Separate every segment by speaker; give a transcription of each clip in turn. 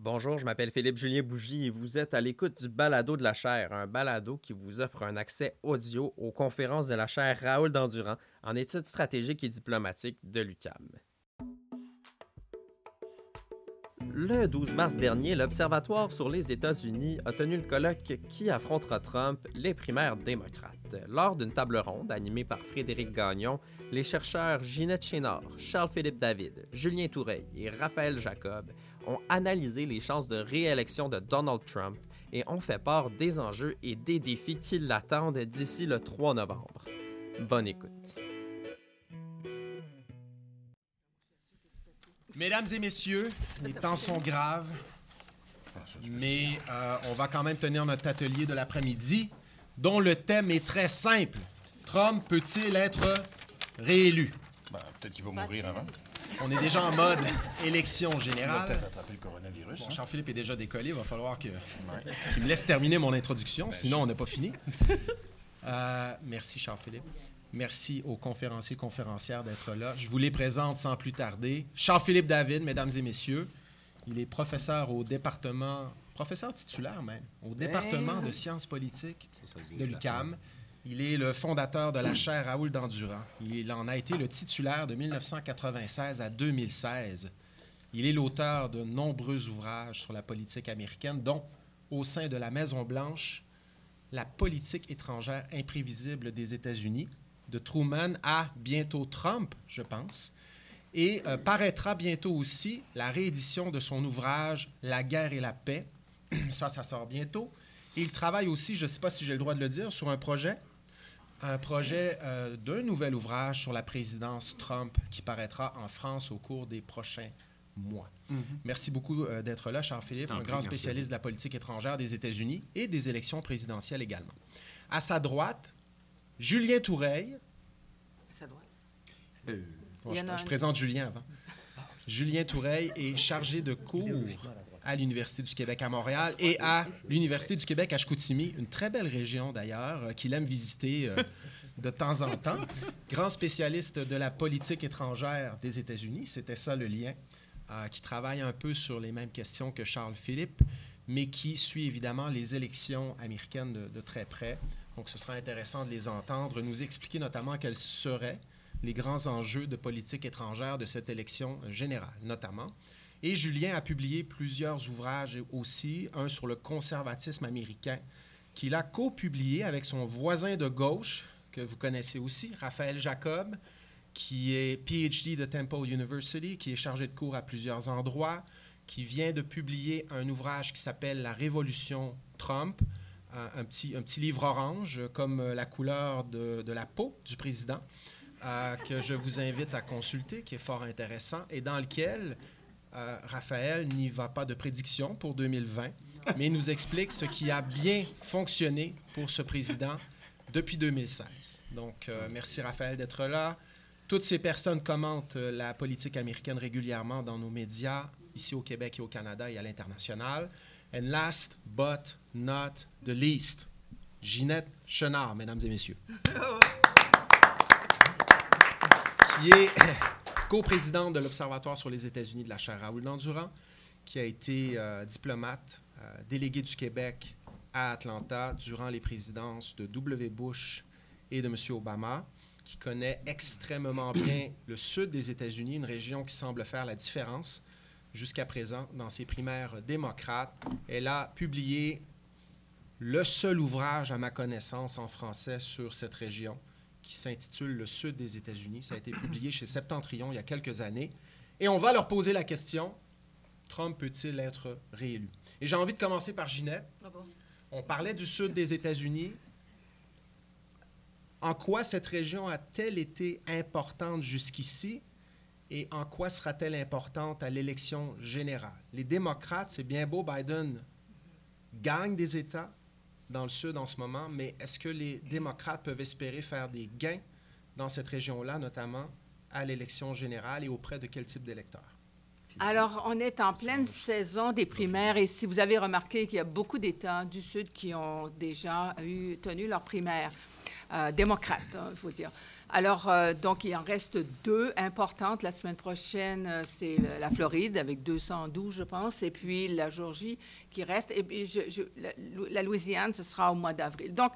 Speaker 1: Bonjour, je m'appelle Philippe Julien Bougie et vous êtes à l'écoute du Balado de la chaire, un balado qui vous offre un accès audio aux conférences de la chaire Raoul Dandurand en études stratégiques et diplomatiques de l'UCAM. Le 12 mars dernier, l'Observatoire sur les États-Unis a tenu le colloque Qui affrontera Trump les primaires démocrates? Lors d'une table ronde animée par Frédéric Gagnon, les chercheurs Ginette Chénard, Charles-Philippe David, Julien Toureille et Raphaël Jacob ont analysé les chances de réélection de Donald Trump et ont fait part des enjeux et des défis qui l'attendent d'ici le 3 novembre. Bonne écoute.
Speaker 2: Mesdames et messieurs, les temps sont graves, mais euh, on va quand même tenir notre atelier de l'après-midi, dont le thème est très simple. Trump peut-il être réélu?
Speaker 3: Ben, peut-être qu'il va mourir avant.
Speaker 2: On est déjà en mode élection générale.
Speaker 3: peut-être attraper le coronavirus.
Speaker 2: Bon,
Speaker 3: hein.
Speaker 2: Jean-Philippe est déjà décollé, il va falloir que- qu'il me laisse terminer mon introduction, sinon on n'a pas fini. Euh, merci Charles-Philippe. Merci aux conférenciers et conférencières d'être là. Je vous les présente sans plus tarder. Charles-Philippe David, mesdames et messieurs, il est professeur au département, professeur titulaire même, au département de sciences politiques de l'UCAM. Il est le fondateur de la chaire Raoul Dandurand. Il en a été le titulaire de 1996 à 2016. Il est l'auteur de nombreux ouvrages sur la politique américaine, dont Au sein de la Maison-Blanche, la politique étrangère imprévisible des États-Unis, de Truman à bientôt Trump, je pense. Et euh, paraîtra bientôt aussi la réédition de son ouvrage La guerre et la paix. Ça, ça sort bientôt. Il travaille aussi, je ne sais pas si j'ai le droit de le dire, sur un projet, un projet euh, d'un nouvel ouvrage sur la présidence Trump qui paraîtra en France au cours des prochains mois. Merci beaucoup euh, d'être là, Charles-Philippe, un grand spécialiste de la politique étrangère des États-Unis et des élections présidentielles également. À sa droite, Julien Toureille.
Speaker 4: Ça doit.
Speaker 2: Bon,
Speaker 4: Il y
Speaker 2: je, je présente Julien avant. Julien Toureille est chargé de cours à l'Université du Québec à Montréal et à l'Université du Québec à Chicoutimi, une très belle région d'ailleurs, euh, qu'il aime visiter euh, de temps en temps. Grand spécialiste de la politique étrangère des États-Unis, c'était ça le lien, euh, qui travaille un peu sur les mêmes questions que Charles Philippe, mais qui suit évidemment les élections américaines de, de très près. Donc ce sera intéressant de les entendre, nous expliquer notamment quels seraient les grands enjeux de politique étrangère de cette élection générale, notamment. Et Julien a publié plusieurs ouvrages aussi, un sur le conservatisme américain, qu'il a co-publié avec son voisin de gauche, que vous connaissez aussi, Raphaël Jacob, qui est PhD de Temple University, qui est chargé de cours à plusieurs endroits, qui vient de publier un ouvrage qui s'appelle La Révolution Trump, un, petit, un petit livre orange, comme euh, la couleur de, de la peau du président, euh, que je vous invite à consulter, qui est fort intéressant, et dans lequel euh, Raphaël n'y va pas de prédiction pour 2020, mais nous explique ce qui a bien fonctionné pour ce président depuis 2016. Donc, euh, merci Raphaël d'être là. Toutes ces personnes commentent euh, la politique américaine régulièrement dans nos médias, ici au Québec et au Canada et à l'international. And last but not the least, Ginette Chenard, mesdames et messieurs, qui est coprésidente de l'Observatoire sur les États-Unis de la chaire Raoul Dandurand, qui a été euh, diplomate, euh, délégué du Québec à Atlanta durant les présidences de W. Bush et de M. Obama, qui connaît extrêmement bien le sud des États-Unis, une région qui semble faire la différence jusqu'à présent dans ses primaires démocrates. Elle a publié le seul ouvrage, à ma connaissance, en français sur cette région, qui s'intitule Le Sud des États-Unis. Ça a été publié chez Septentrion il y a quelques années. Et on va leur poser la question, Trump peut-il être réélu? Et j'ai envie de commencer par Ginette. On parlait du sud des États-Unis. En quoi cette région a-t-elle été importante jusqu'ici? Et en quoi sera-t-elle importante à l'élection générale? Les démocrates, c'est bien beau, Biden gagne des États dans le sud en ce moment, mais est-ce que les démocrates peuvent espérer faire des gains dans cette région-là, notamment à l'élection générale et auprès de quel type d'électeurs?
Speaker 4: Alors, on est en pleine saison des primaires et si vous avez remarqué qu'il y a beaucoup d'États du Sud qui ont déjà eu, tenu leurs primaires, euh, démocrates, il faut dire. Alors, euh, donc, il en reste deux importantes. La semaine prochaine, euh, c'est la Floride avec 212, je pense, et puis la Georgie qui reste. Et puis, la, Louisiane, ce sera au mois d'avril. Donc,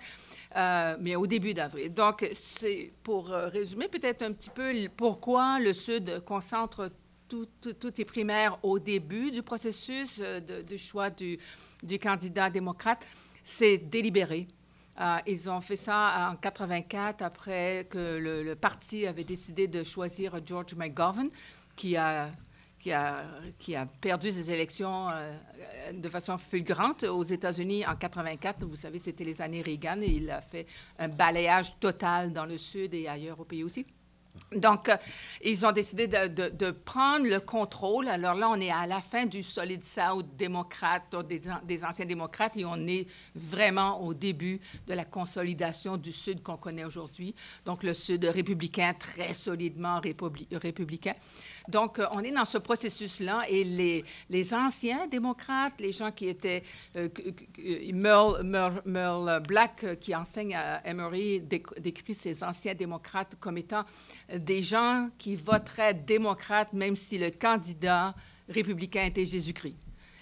Speaker 4: mais au début d'avril. Donc, c'est pour résumer peut-être un petit peu pourquoi le Sud concentre tout- tout- toutes ses primaires au début du processus de, choix du candidat démocrate. C'est délibéré. Euh, ils ont fait ça en 84 après que le, parti avait décidé de choisir George McGovern, qui a, qui a, qui a perdu ses élections euh, de façon fulgurante aux États-Unis en 84. Vous savez, c'était les années Reagan et il a fait un balayage total dans le Sud et ailleurs au pays aussi. Donc, euh, ils ont décidé de, prendre le contrôle. Alors là, on est à la fin du Solid South démocrate, des, an- des anciens démocrates, et on est vraiment au début de la consolidation du Sud qu'on connaît aujourd'hui. Donc, le Sud républicain, très solidement républi- républicain. Donc, euh, on est dans ce processus-là, et les, les anciens démocrates, les gens qui étaient... euh, que- Merle, Merle- Merle Black, euh, qui enseigne à Emory, déc- décrit ces anciens démocrates comme étant euh, des gens qui voteraient démocrate même si le candidat républicain était Jésus-Christ.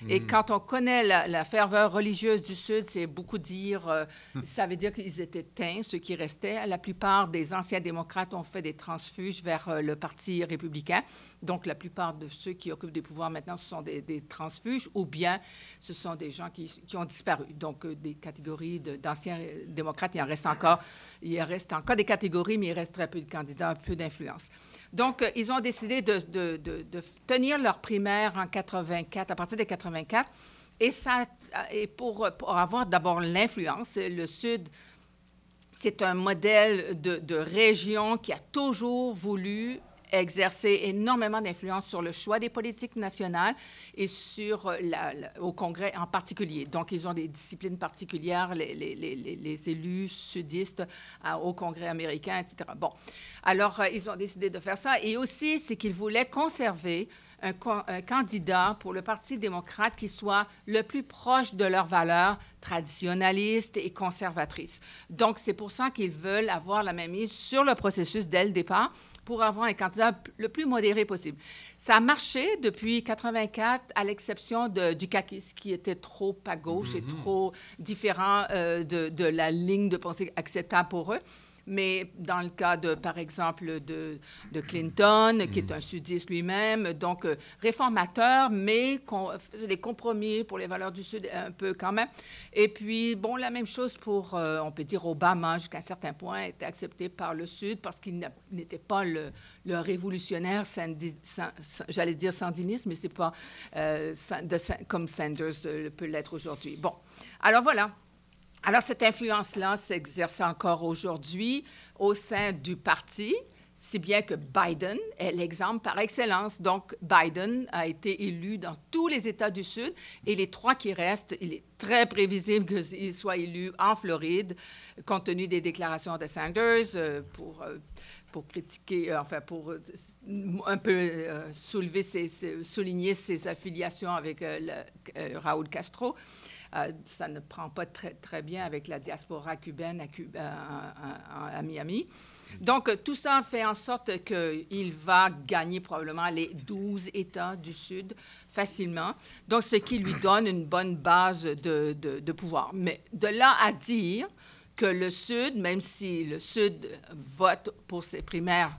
Speaker 4: Et quand on connaît la, la ferveur religieuse du Sud, c'est beaucoup dire, euh, ça veut dire qu'ils étaient teints, ceux qui restaient. La plupart des anciens démocrates ont fait des transfuges vers euh, le Parti républicain. Donc, la plupart de ceux qui occupent des pouvoirs maintenant, ce sont des, des transfuges ou bien ce sont des gens qui, qui ont disparu. Donc, euh, des catégories d'anciens démocrates, il en reste encore. Il en reste encore des catégories, mais il reste très peu de candidats, peu d'influence. Donc, euh, ils ont décidé de, tenir leur primaire en 84, à partir de 84. Et, ça, et pour, avoir d'abord l'influence, le Sud, c'est un modèle de région qui a toujours voulu exercer énormément d'influence sur le choix des politiques nationales et sur la- au Congrès en particulier. Donc, ils ont des disciplines particulières, les, élus sudistes au Congrès américain, etc. Bon, alors, euh, ils ont décidé de faire ça. Et aussi, c'est qu'ils voulaient conserver un, un candidat pour le Parti démocrate qui soit le plus proche de leurs valeurs traditionnalistes et conservatrices. Donc, c'est pour ça qu'ils veulent avoir la même mise sur le processus dès le départ pour avoir un candidat le plus modéré possible. Ça a marché depuis 84, à l'exception de- du CAQIS, qui était trop à gauche et trop différent euh, de, de la ligne de pensée acceptable pour eux. Mais dans le cas, de, par exemple, de, de Clinton, qui est un sudiste lui-même, donc euh, réformateur, mais qu'on faisait des compromis pour les valeurs du Sud un peu quand même. Et puis, bon, la même chose pour, euh, on peut dire, Obama, jusqu'à un certain point, était accepté par le Sud parce qu'il n'était pas le, le révolutionnaire, j'allais dire sandiniste, mais c'est pas euh, de comme Sanders peut l'être aujourd'hui. Bon, alors voilà. Alors, cette influence-là s'exerce encore aujourd'hui au sein du parti, si bien que Biden est l'exemple par excellence. Donc, Biden a été élu dans tous les États du Sud et les trois qui restent, il est très prévisible qu'il soit élu en Floride, compte tenu des déclarations de Sanders euh, pour, euh, pour critiquer, euh, enfin, pour un peu soulever souligner ses affiliations avec Raúl Castro. Euh, ça ne prend pas très, bien avec la diaspora cubaine à, à Miami. Donc, euh, tout ça fait en sorte qu'il va gagner probablement les 12 États du Sud facilement. Donc, ce qui lui donne une bonne base de pouvoir. Mais de là à dire que le Sud, même si le Sud vote pour ses primaires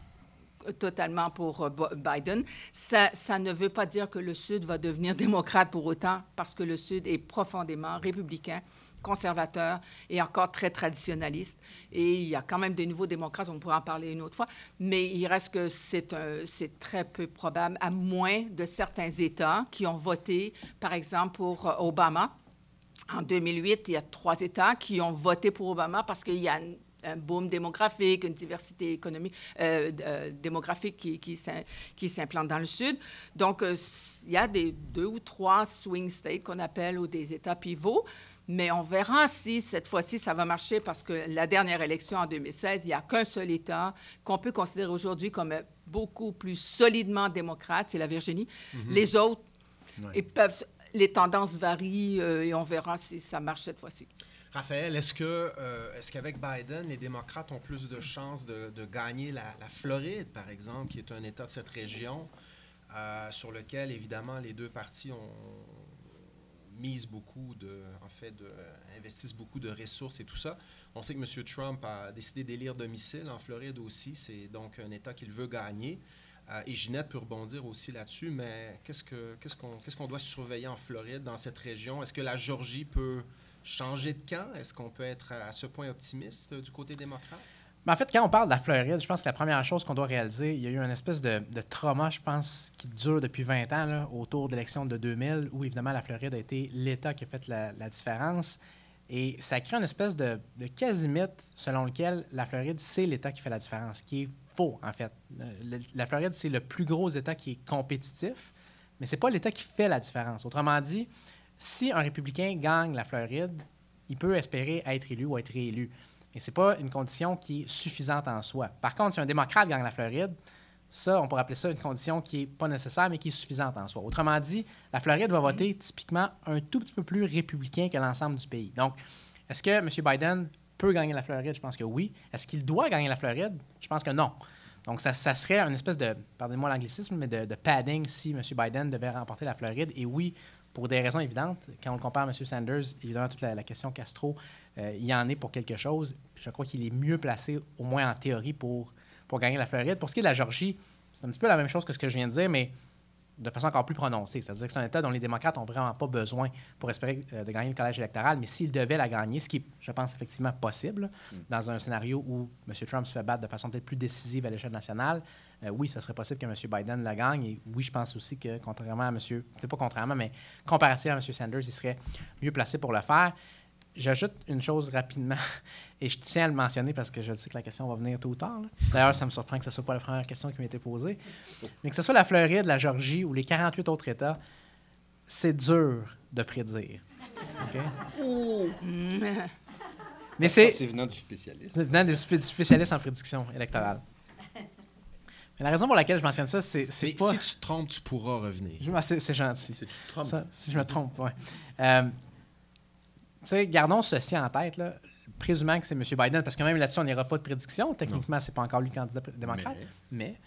Speaker 4: totalement pour euh, Biden. Ça, ne veut pas dire que le Sud va devenir démocrate pour autant, parce que le Sud est profondément républicain conservateur et encore très traditionnaliste. Et il y a quand même des nouveaux démocrates, on pourra en parler une autre fois, mais il reste que c'est très peu probable, à moins de certains États qui ont voté, par exemple, pour euh, Obama. En 2008, il y a trois États qui ont voté pour Obama parce qu'il y a un, boom démographique, une diversité économique, euh, euh, démographique qui, qui s'im- qui s'implante dans le Sud. Donc, euh, il y a des deux ou trois swing states qu'on appelle ou des États pivots, mais on verra si cette fois-ci ça va marcher parce que la dernière élection en 2016, il n'y a qu'un seul État qu'on peut considérer aujourd'hui comme beaucoup plus solidement démocrate, c'est la Virginie. Les autres,
Speaker 2: Ouais.
Speaker 4: ils peuvent, les tendances varient et on verra si ça marche cette fois-ci.
Speaker 2: Raphaël, est-ce que euh, est-ce qu'avec Biden, les démocrates ont plus de chances de, gagner la, Floride, par exemple, qui est un État de cette région, euh, sur lequel, évidemment, les deux partis ont beaucoup de, en fait, investissent beaucoup de ressources et tout ça? On sait que M. Trump a décidé d'élire domicile en Floride aussi. C'est donc un État qu'il veut gagner. Euh, et Ginette peut rebondir aussi là-dessus, mais qu'est-ce qu'on doit surveiller en Floride, dans cette région? Est-ce que la Georgie peut changer de camp? Est-ce qu'on peut être à ce point optimiste du côté démocrate?
Speaker 5: Mais en fait, quand on parle de la Floride, je pense que la première chose qu'on doit réaliser, il y a eu une espèce de, trauma, je pense, qui dure depuis 20 ans, autour de l'élection de 2000, où évidemment la Floride a été l'État qui a fait la, différence. Et ça crée une espèce de, quasi-mythe selon lequel la Floride, c'est l'État qui fait la différence, ce qui est faux, en fait. Le- la Floride, c'est le plus gros État qui est compétitif, mais c'est pas l'État qui fait la différence. Autrement dit, si un républicain gagne la Floride, il peut espérer être élu ou être réélu. Et c'est pas une condition qui est suffisante en soi. Par contre, si un démocrate gagne la Floride, ça, on pourrait appeler ça une condition qui n'est pas nécessaire, mais qui est suffisante en soi. Autrement dit, la Floride va voter typiquement un tout petit peu plus républicain que l'ensemble du pays. Donc, est-ce que M. Biden peut gagner la Floride? Je pense que oui. Est-ce qu'il doit gagner la Floride? Je pense que non. Donc, ça, ça serait une espèce de, pardonnez-moi l'anglicisme, mais de, de padding si M. Biden devait remporter la Floride. Et oui, pour des raisons évidentes, quand on le compare à M. Sanders, évidemment, toute la, question Castro, euh, il en est pour quelque chose. Je crois qu'il est mieux placé, au moins en théorie, pour, pour gagner la Floride. Pour ce qui est de la Georgie, c'est un petit peu la même chose que ce que je viens de dire, mais de façon encore plus prononcée. C'est-à-dire que c'est un État dont les démocrates n'ont vraiment pas besoin pour espérer euh, de gagner le collège électoral, mais s'ils devaient la gagner, ce qui est, je pense, effectivement possible, dans un scénario où M. Trump se fait battre de façon peut-être plus décisive à l'échelle nationale, euh, oui, ça serait possible que M. Biden la gagne. Et oui, je pense aussi que, contrairement à M. C'est pas contrairement, mais comparativement à M. Sanders, il serait mieux placé pour le faire. J'ajoute une chose rapidement, et je tiens à le mentionner parce que je sais que la question va venir tôt ou tard. D'ailleurs, ça me surprend que ce ne soit pas la première question qui m'a été posée. Mais que ce soit la Floride, la Georgie ou les 48 autres États, c'est dur de prédire. OK? Mais c'est
Speaker 3: c'est venant du spécialiste.
Speaker 5: c'est venant des du spécialistes en prédiction électorale. Mais la raison pour laquelle je mentionne ça, c'est
Speaker 2: Mais
Speaker 5: pas...
Speaker 2: si tu te trompes, tu pourras revenir.
Speaker 5: Je- C'est c'est gentil.
Speaker 3: C'est tu te trompes.
Speaker 5: Ça, si je me trompe, oui. Euh, sais, gardons ceci en tête, là, présumant que c'est M. Biden, parce que même là-dessus, on n'ira pas de prédiction. Techniquement, c'est pas encore lui candidat démocrate. Mais,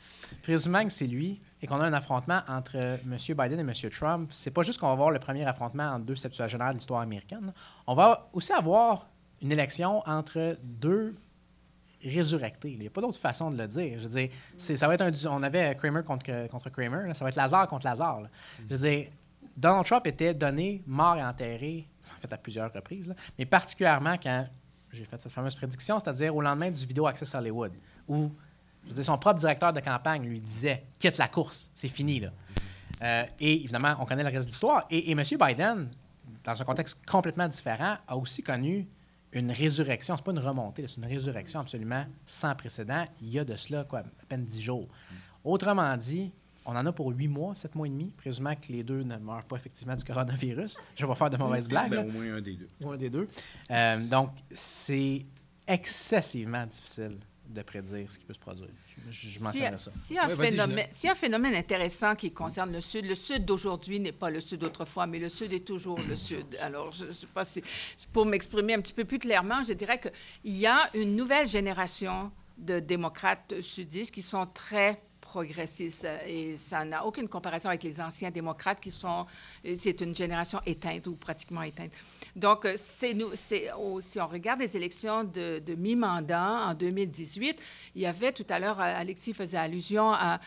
Speaker 5: présumant que c'est lui et qu'on a un affrontement entre M. Biden et M. Trump, c'est pas juste qu'on va voir le premier affrontement entre deux septuagénaires de l'histoire américaine. On va aussi avoir une élection entre deux résurrectés. Il n'y a pas d'autre façon de le dire. Je veux dire, ça va être un... On avait Kramer contre, contre Kramer. là. Ça va être Lazare contre Lazare. là. Je veux dire, Donald Trump était donné mort et enterré, en fait à plusieurs reprises, mais particulièrement quand j'ai fait cette fameuse prédiction, c'est-à-dire au lendemain du vidéo Access Hollywood, où son propre directeur de campagne lui disait quitte la course, c'est fini là. Euh, et évidemment, on connaît le reste de l'histoire. Et, et M. Biden, dans un contexte complètement différent, a aussi connu une résurrection. C'est pas une remontée, c'est une résurrection absolument sans précédent. Il y a de cela quoi, à peine dix jours. Autrement dit, on en a pour huit mois, sept mois et demi, présumant que les deux ne meurent pas effectivement du coronavirus. Je vais pas faire de mauvaises blagues.
Speaker 3: Ben, au moins un des deux.
Speaker 5: Ou un des deux. Euh, donc, c'est excessivement difficile de prédire ce qui peut se produire. Je, je mentionnerai
Speaker 4: a,
Speaker 5: ça.
Speaker 4: un
Speaker 2: Ouais,
Speaker 4: phénomène, a un phénomène intéressant qui concerne le Sud, le Sud d'aujourd'hui n'est pas le Sud d'autrefois, mais le Sud est toujours le Sud. Alors, je ne sais pas si... Pour m'exprimer un petit peu plus clairement, je dirais qu'il y a une nouvelle génération de démocrates sudistes qui sont très progressistes et ça n'a aucune comparaison avec les anciens démocrates qui sont c'est une génération éteinte ou pratiquement éteinte. Donc euh, si on regarde les élections de, mi-mandat en 2018, il y avait tout à l'heure euh, Alexis faisait allusion à,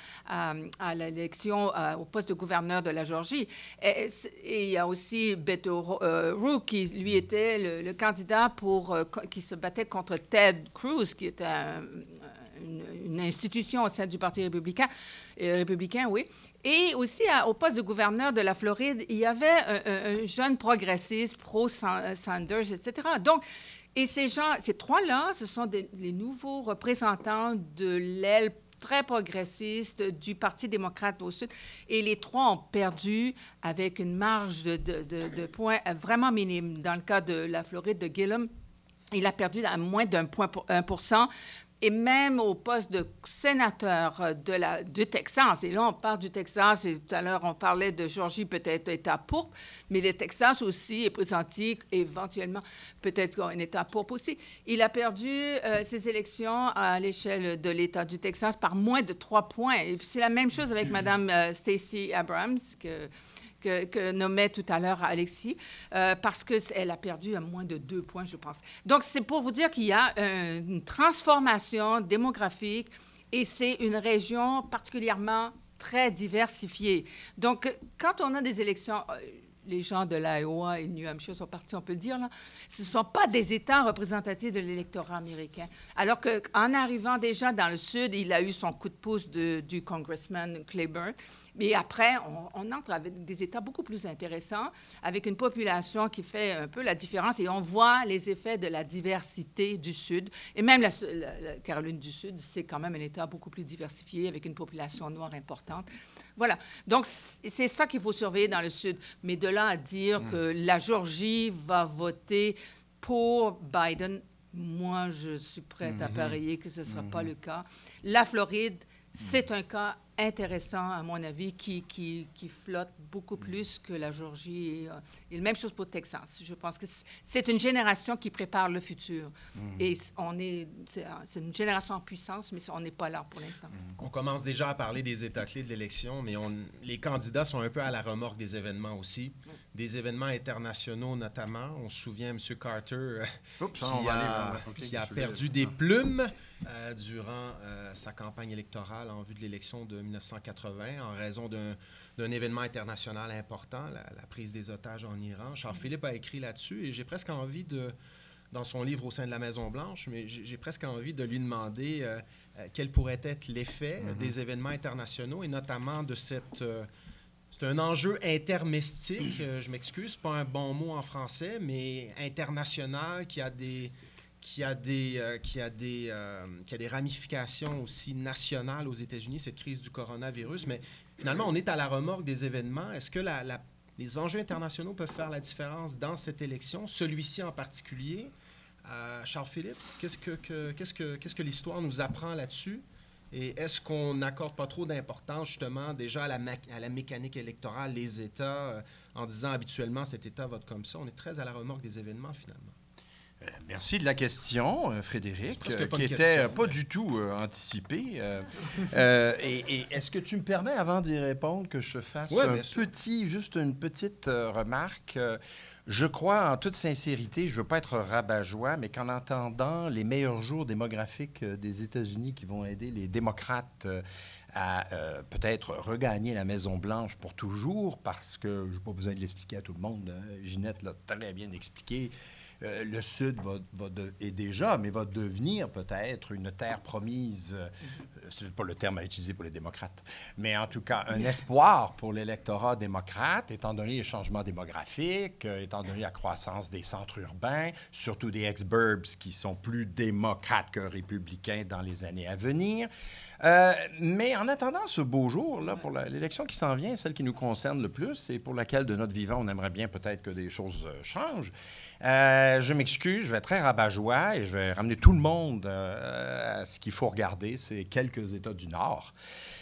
Speaker 4: à, l'élection euh, au poste de gouverneur de la Georgie et, il y a aussi Beto euh, O'Rourke qui lui était le, candidat pour euh, qui se battait contre Ted Cruz qui était un, une, institution au sein du Parti républicain, euh, républicain, oui. Et aussi au poste de gouverneur de la Floride, il y avait un, un- un jeune progressiste pro-Sanders, etc. Donc, et ces gens, ces trois-là, ce sont les nouveaux représentants de l'aile très progressiste du Parti démocrate au Sud. Et les trois ont perdu avec une marge de, points vraiment minime. Dans le cas de la Floride, de Gillum, il a perdu à moins d'un point pour, un pour cent et même au poste de sénateur euh, de la, du Texas, et là on parle du Texas, et tout à l'heure on parlait de Georgie, peut-être État pourpre, mais le Texas aussi est présenté éventuellement peut-être un État pourpre aussi. Il a perdu euh, ses élections à l'échelle de l'État du Texas par moins de trois points. C'est la même chose avec Mme euh, Stacey Abrams, que que, nommait tout à l'heure Alexis, euh, parce qu'elle a perdu à moins de deux points, je pense. Donc, c'est pour vous dire qu'il y a une transformation démographique et c'est une région particulièrement très diversifiée. Donc, quand on a des élections, euh, les gens de l'Iowa et New Hampshire sont partis, on peut le dire, là, ce ne sont pas des États représentatifs de l'électorat américain. Alors qu'en arrivant déjà dans le Sud, il a eu son coup de pouce du congressman Claiborne. Mais après, on, entre avec des États beaucoup plus intéressants, avec une population qui fait un peu la différence et on voit les effets de la diversité du Sud. Et même la, Caroline du Sud, c'est quand même un État beaucoup plus diversifié avec une population noire importante. Voilà. Donc, c'est ça qu'il faut surveiller dans le Sud. Mais de là à dire mm. que la Georgie va voter pour Biden, moi, je suis prête à mm-hmm. parier que ce ne sera pas mm-hmm. le cas. La Floride, c'est un cas intéressant, à mon avis, qui, qui, qui flotte beaucoup mm. plus que la Georgie. Et, euh, et, la même chose pour le Texas. Je pense que c'est une génération qui prépare le futur. Mm. Et on est, c'est une génération en puissance, mais on n'est pas là pour l'instant.
Speaker 2: Mm. On commence déjà à parler des états clés de l'élection, mais on, les candidats sont un peu à la remorque des événements aussi. Des événements internationaux notamment. On se souvient, M. Carter, euh, qui, a, qui a perdu des plumes. Euh, durant euh, sa campagne électorale en vue de l'élection de 1980 en raison d'un événement international important, la, prise des otages en Iran. Charles-Philippe a écrit là-dessus et j'ai presque envie de, dans son livre au sein de la Maison-Blanche, mais j'ai presque envie de lui demander euh, quel pourrait être l'effet mm-hmm. des événements internationaux et notamment de cette... c'est un enjeu intermestique, je m'excuse, pas un bon mot en français, mais international qui a des qui a des, euh, qui a des, euh, qui a des ramifications aussi nationales aux États-Unis, cette crise du coronavirus. Mais finalement, on est à la remorque des événements. Est-ce que les enjeux internationaux peuvent faire la différence dans cette élection, celui-ci en particulier? Euh, Charles-Philippe, qu'est-ce que, qu'est-ce que, qu'est-ce que l'histoire nous apprend là-dessus? Et est-ce qu'on n'accorde pas trop d'importance justement déjà à la, à la mécanique électorale, les États, en disant habituellement cet État vote comme ça? On est très à la remorque des événements finalement.
Speaker 3: Euh, merci de la question, euh, Frédéric, euh, qui n'était pas du tout anticipée. et, est-ce que tu me permets, avant d'y répondre, que je fasse un petit, juste une petite remarque? Je crois en toute sincérité, je ne veux pas être rabat-joie, mais qu'en entendant les meilleurs jours démographiques des États-Unis qui vont aider les démocrates à peut-être regagner la Maison-Blanche pour toujours, parce que je n'ai pas besoin de l'expliquer à tout le monde, hein, Ginette l'a très bien expliqué, euh, le Sud va, est déjà, mais va devenir peut-être une terre promise. Euh, c'est pas le terme à utiliser pour les démocrates, mais en tout cas un espoir pour l'électorat démocrate, étant donné les changements démographiques, euh, étant donné la croissance des centres urbains, surtout des ex-burbs qui sont plus démocrates que républicains dans les années à venir. Mais en attendant ce beau jour, là, pour l'élection qui s'en vient, celle qui nous concerne le plus et pour laquelle de notre vivant, on aimerait bien peut-être que des choses changent, euh, je m'excuse, je vais être très rabat-joie et je vais ramener tout le monde euh, à ce qu'il faut regarder, c'est quelques États du Nord.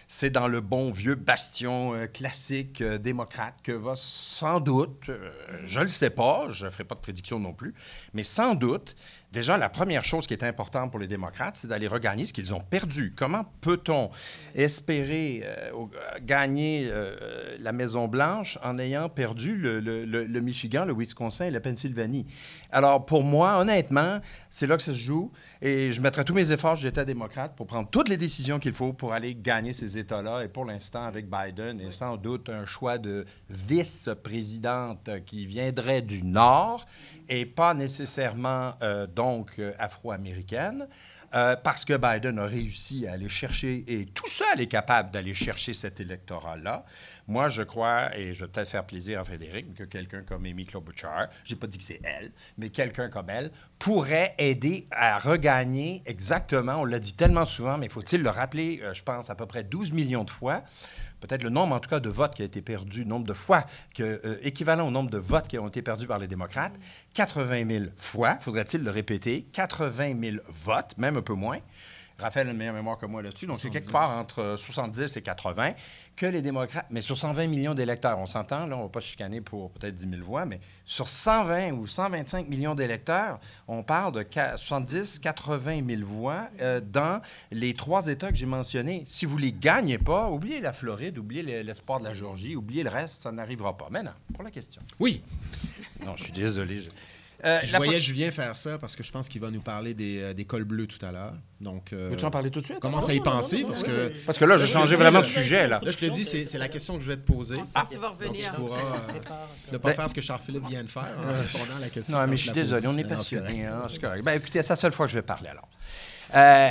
Speaker 3: C'est dans le bon vieux bastion euh, classique démocrate que va sans doute, je ne le sais pas, je ne ferai pas de prédiction non plus, mais sans doute Déjà, la première chose qui est importante pour les démocrates, c'est d'aller regagner ce qu'ils ont perdu. Comment peut-on espérer euh, gagner euh, la Maison-Blanche en ayant perdu le, Michigan, le Wisconsin et la Pennsylvanie? Alors, pour moi, honnêtement, c'est là que ça se joue. Et je mettrai tous mes efforts, j'étais démocrate, pour prendre toutes les décisions qu'il faut pour aller gagner ces États-là. Et pour l'instant, avec Biden, et sans doute un choix de vice-présidente qui viendrait du Nord et pas nécessairement euh, euh, afro-américaine, euh, parce que Biden a réussi à aller chercher, et tout seul est capable d'aller chercher cet électorat-là. Moi, je crois, et je vais peut-être faire plaisir à Frédéric, que quelqu'un comme Amy Klobuchar, je n'ai pas dit que c'est elle, mais quelqu'un comme elle, pourrait aider à regagner exactement, on l'a dit tellement souvent, mais faut-il le rappeler, je pense, à peu près 12 millions de fois, peut-être le nombre, en tout cas, de votes qui a été perdu, nombre de fois, euh, équivalent au nombre de votes qui ont été perdus par les démocrates, 80 000 fois, faudrait-il le répéter, 80 000 votes, même un peu moins. Raphaël a une meilleure mémoire que moi là-dessus. Donc, c'est quelque part entre 70 et 80 que les démocrates, mais sur 120 millions d'électeurs, on s'entend, là, on ne va pas chicaner pour peut-être 10 000 voix, mais sur 120 ou 125 millions d'électeurs, on parle de 70, 80 000 voix euh, dans les trois États que j'ai mentionnés. Si vous ne les gagnez pas, oubliez la Floride, oubliez l'espoir de la Géorgie, oubliez le reste, ça n'arrivera pas. Maintenant, pour la question.
Speaker 2: Oui.
Speaker 3: Non, je suis désolé.
Speaker 2: Euh, je voyais Julien faire ça parce que je pense qu'il va nous parler des, euh, des cols bleus tout à l'heure.
Speaker 3: Donc, euh, Veux-tu en parler tout de suite?
Speaker 2: Commence à y penser parce que...
Speaker 3: Parce que là, j'ai changé vraiment de sujet. Là,
Speaker 2: là je te le dis, c'est la question que je vais te poser.
Speaker 4: Ah, tu vas revenir.
Speaker 2: Donc, tu pourras ne pas ben- faire ce que Charles-Philippe vient de faire en répondant à la question.
Speaker 3: Non, mais je suis désolé, on est passionné. Hein, c'est correct. Ben, écoutez, c'est la seule fois que je vais parler alors. Euh,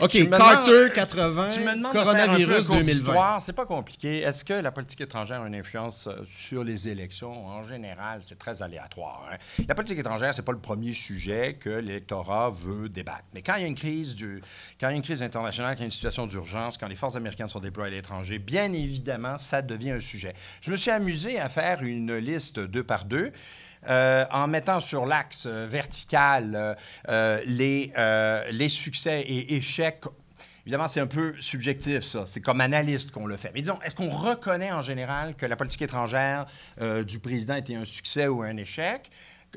Speaker 2: OK, Carter 80, tu me coronavirus 2020.
Speaker 3: C'est pas compliqué. Est-ce que la politique étrangère a une influence euh, sur les élections? En général, c'est très aléatoire. Hein. La politique étrangère, c'est pas le premier sujet que l'électorat veut débattre. Mais quand il y a une crise, du, quand il y a une crise internationale, quand il y a une situation d'urgence, quand les forces américaines sont déployées à l'étranger, bien évidemment, ça devient un sujet. Je me suis amusé à faire une liste deux par deux. Euh, en mettant sur l'axe euh, vertical euh, les, les succès et échecs Évidemment, c'est un peu subjectif, ça. C'est comme analyste qu'on le fait. Mais disons, est-ce qu'on reconnaît en général que la politique étrangère du président était un succès ou un échec?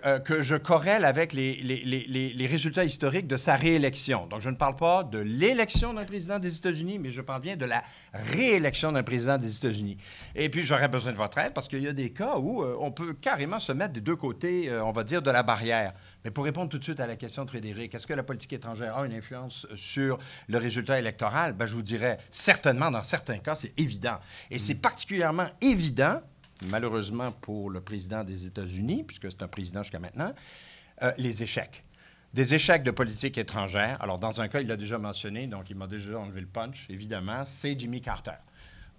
Speaker 3: Euh, que je corrèle avec les, les, résultats historiques de sa réélection. Donc, je ne parle pas de l'élection d'un président des États-Unis, mais je parle bien de la réélection d'un président des États-Unis. Et puis, j'aurais besoin de votre aide parce qu'il y a des cas où euh, on peut carrément se mettre des deux côtés, euh, on va dire, de la barrière. Mais pour répondre tout de suite à la question de Frédéric, est-ce que la politique étrangère a une influence sur le résultat électoral? Ben, je vous dirais certainement, dans certains cas, c'est évident. Et c'est particulièrement évident malheureusement pour le président des États-Unis, puisque c'est un président jusqu'à maintenant, euh, les échecs. Des échecs de politique étrangère. Alors, dans un cas, il l'a déjà mentionné, donc il m'a déjà enlevé le punch, évidemment, c'est Jimmy Carter.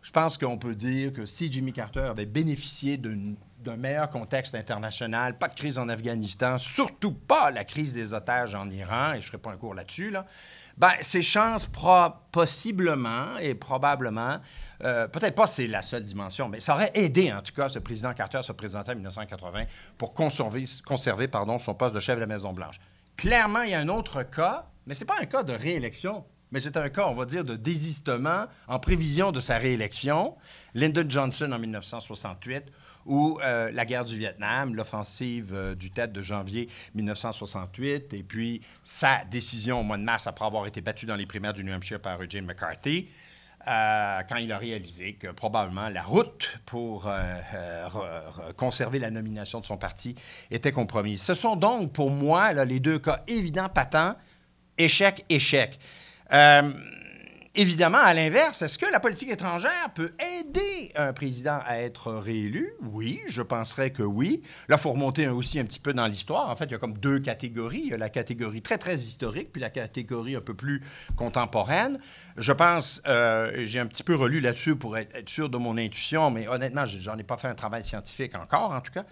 Speaker 3: Je pense qu'on peut dire que si Jimmy Carter avait bénéficié d'un meilleur contexte international, pas de crise en Afghanistan, surtout pas la crise des otages en Iran, et je ne ferai pas un cours là-dessus, là, ben, ses chances, possiblement et probablement, euh, peut-être pas c'est la seule dimension, mais ça aurait aidé, en tout cas, ce président Carter à se présenter en 1980 pour conserver, conserver pardon, son poste de chef de la Maison-Blanche. Clairement, il y a un autre cas, mais ce n'est pas un cas de réélection, mais c'est un cas, on va dire, de désistement en prévision de sa réélection. Lyndon Johnson en 1968 ou euh, la guerre du Vietnam, l'offensive euh, du tête de janvier 1968, et puis sa décision au mois de mars après avoir été battu dans les primaires du New Hampshire par Jim McCarthy. Euh, quand il a réalisé que probablement la route pour conserver la nomination de son parti était compromise. Ce sont donc pour moi les deux cas évidents, patents, échec, échec. Évidemment, à l'inverse, est-ce que la politique étrangère peut aider un président à être réélu? Oui, je penserais que oui. Là, il faut remonter aussi un petit peu dans l'histoire. En fait, il y a comme deux catégories. Il y a la catégorie très, très historique, puis la catégorie un peu plus contemporaine. Je pense, euh, j'ai un petit peu relu là-dessus pour être, sûr de mon intuition, mais honnêtement, j'en ai pas fait un travail scientifique encore, en tout cas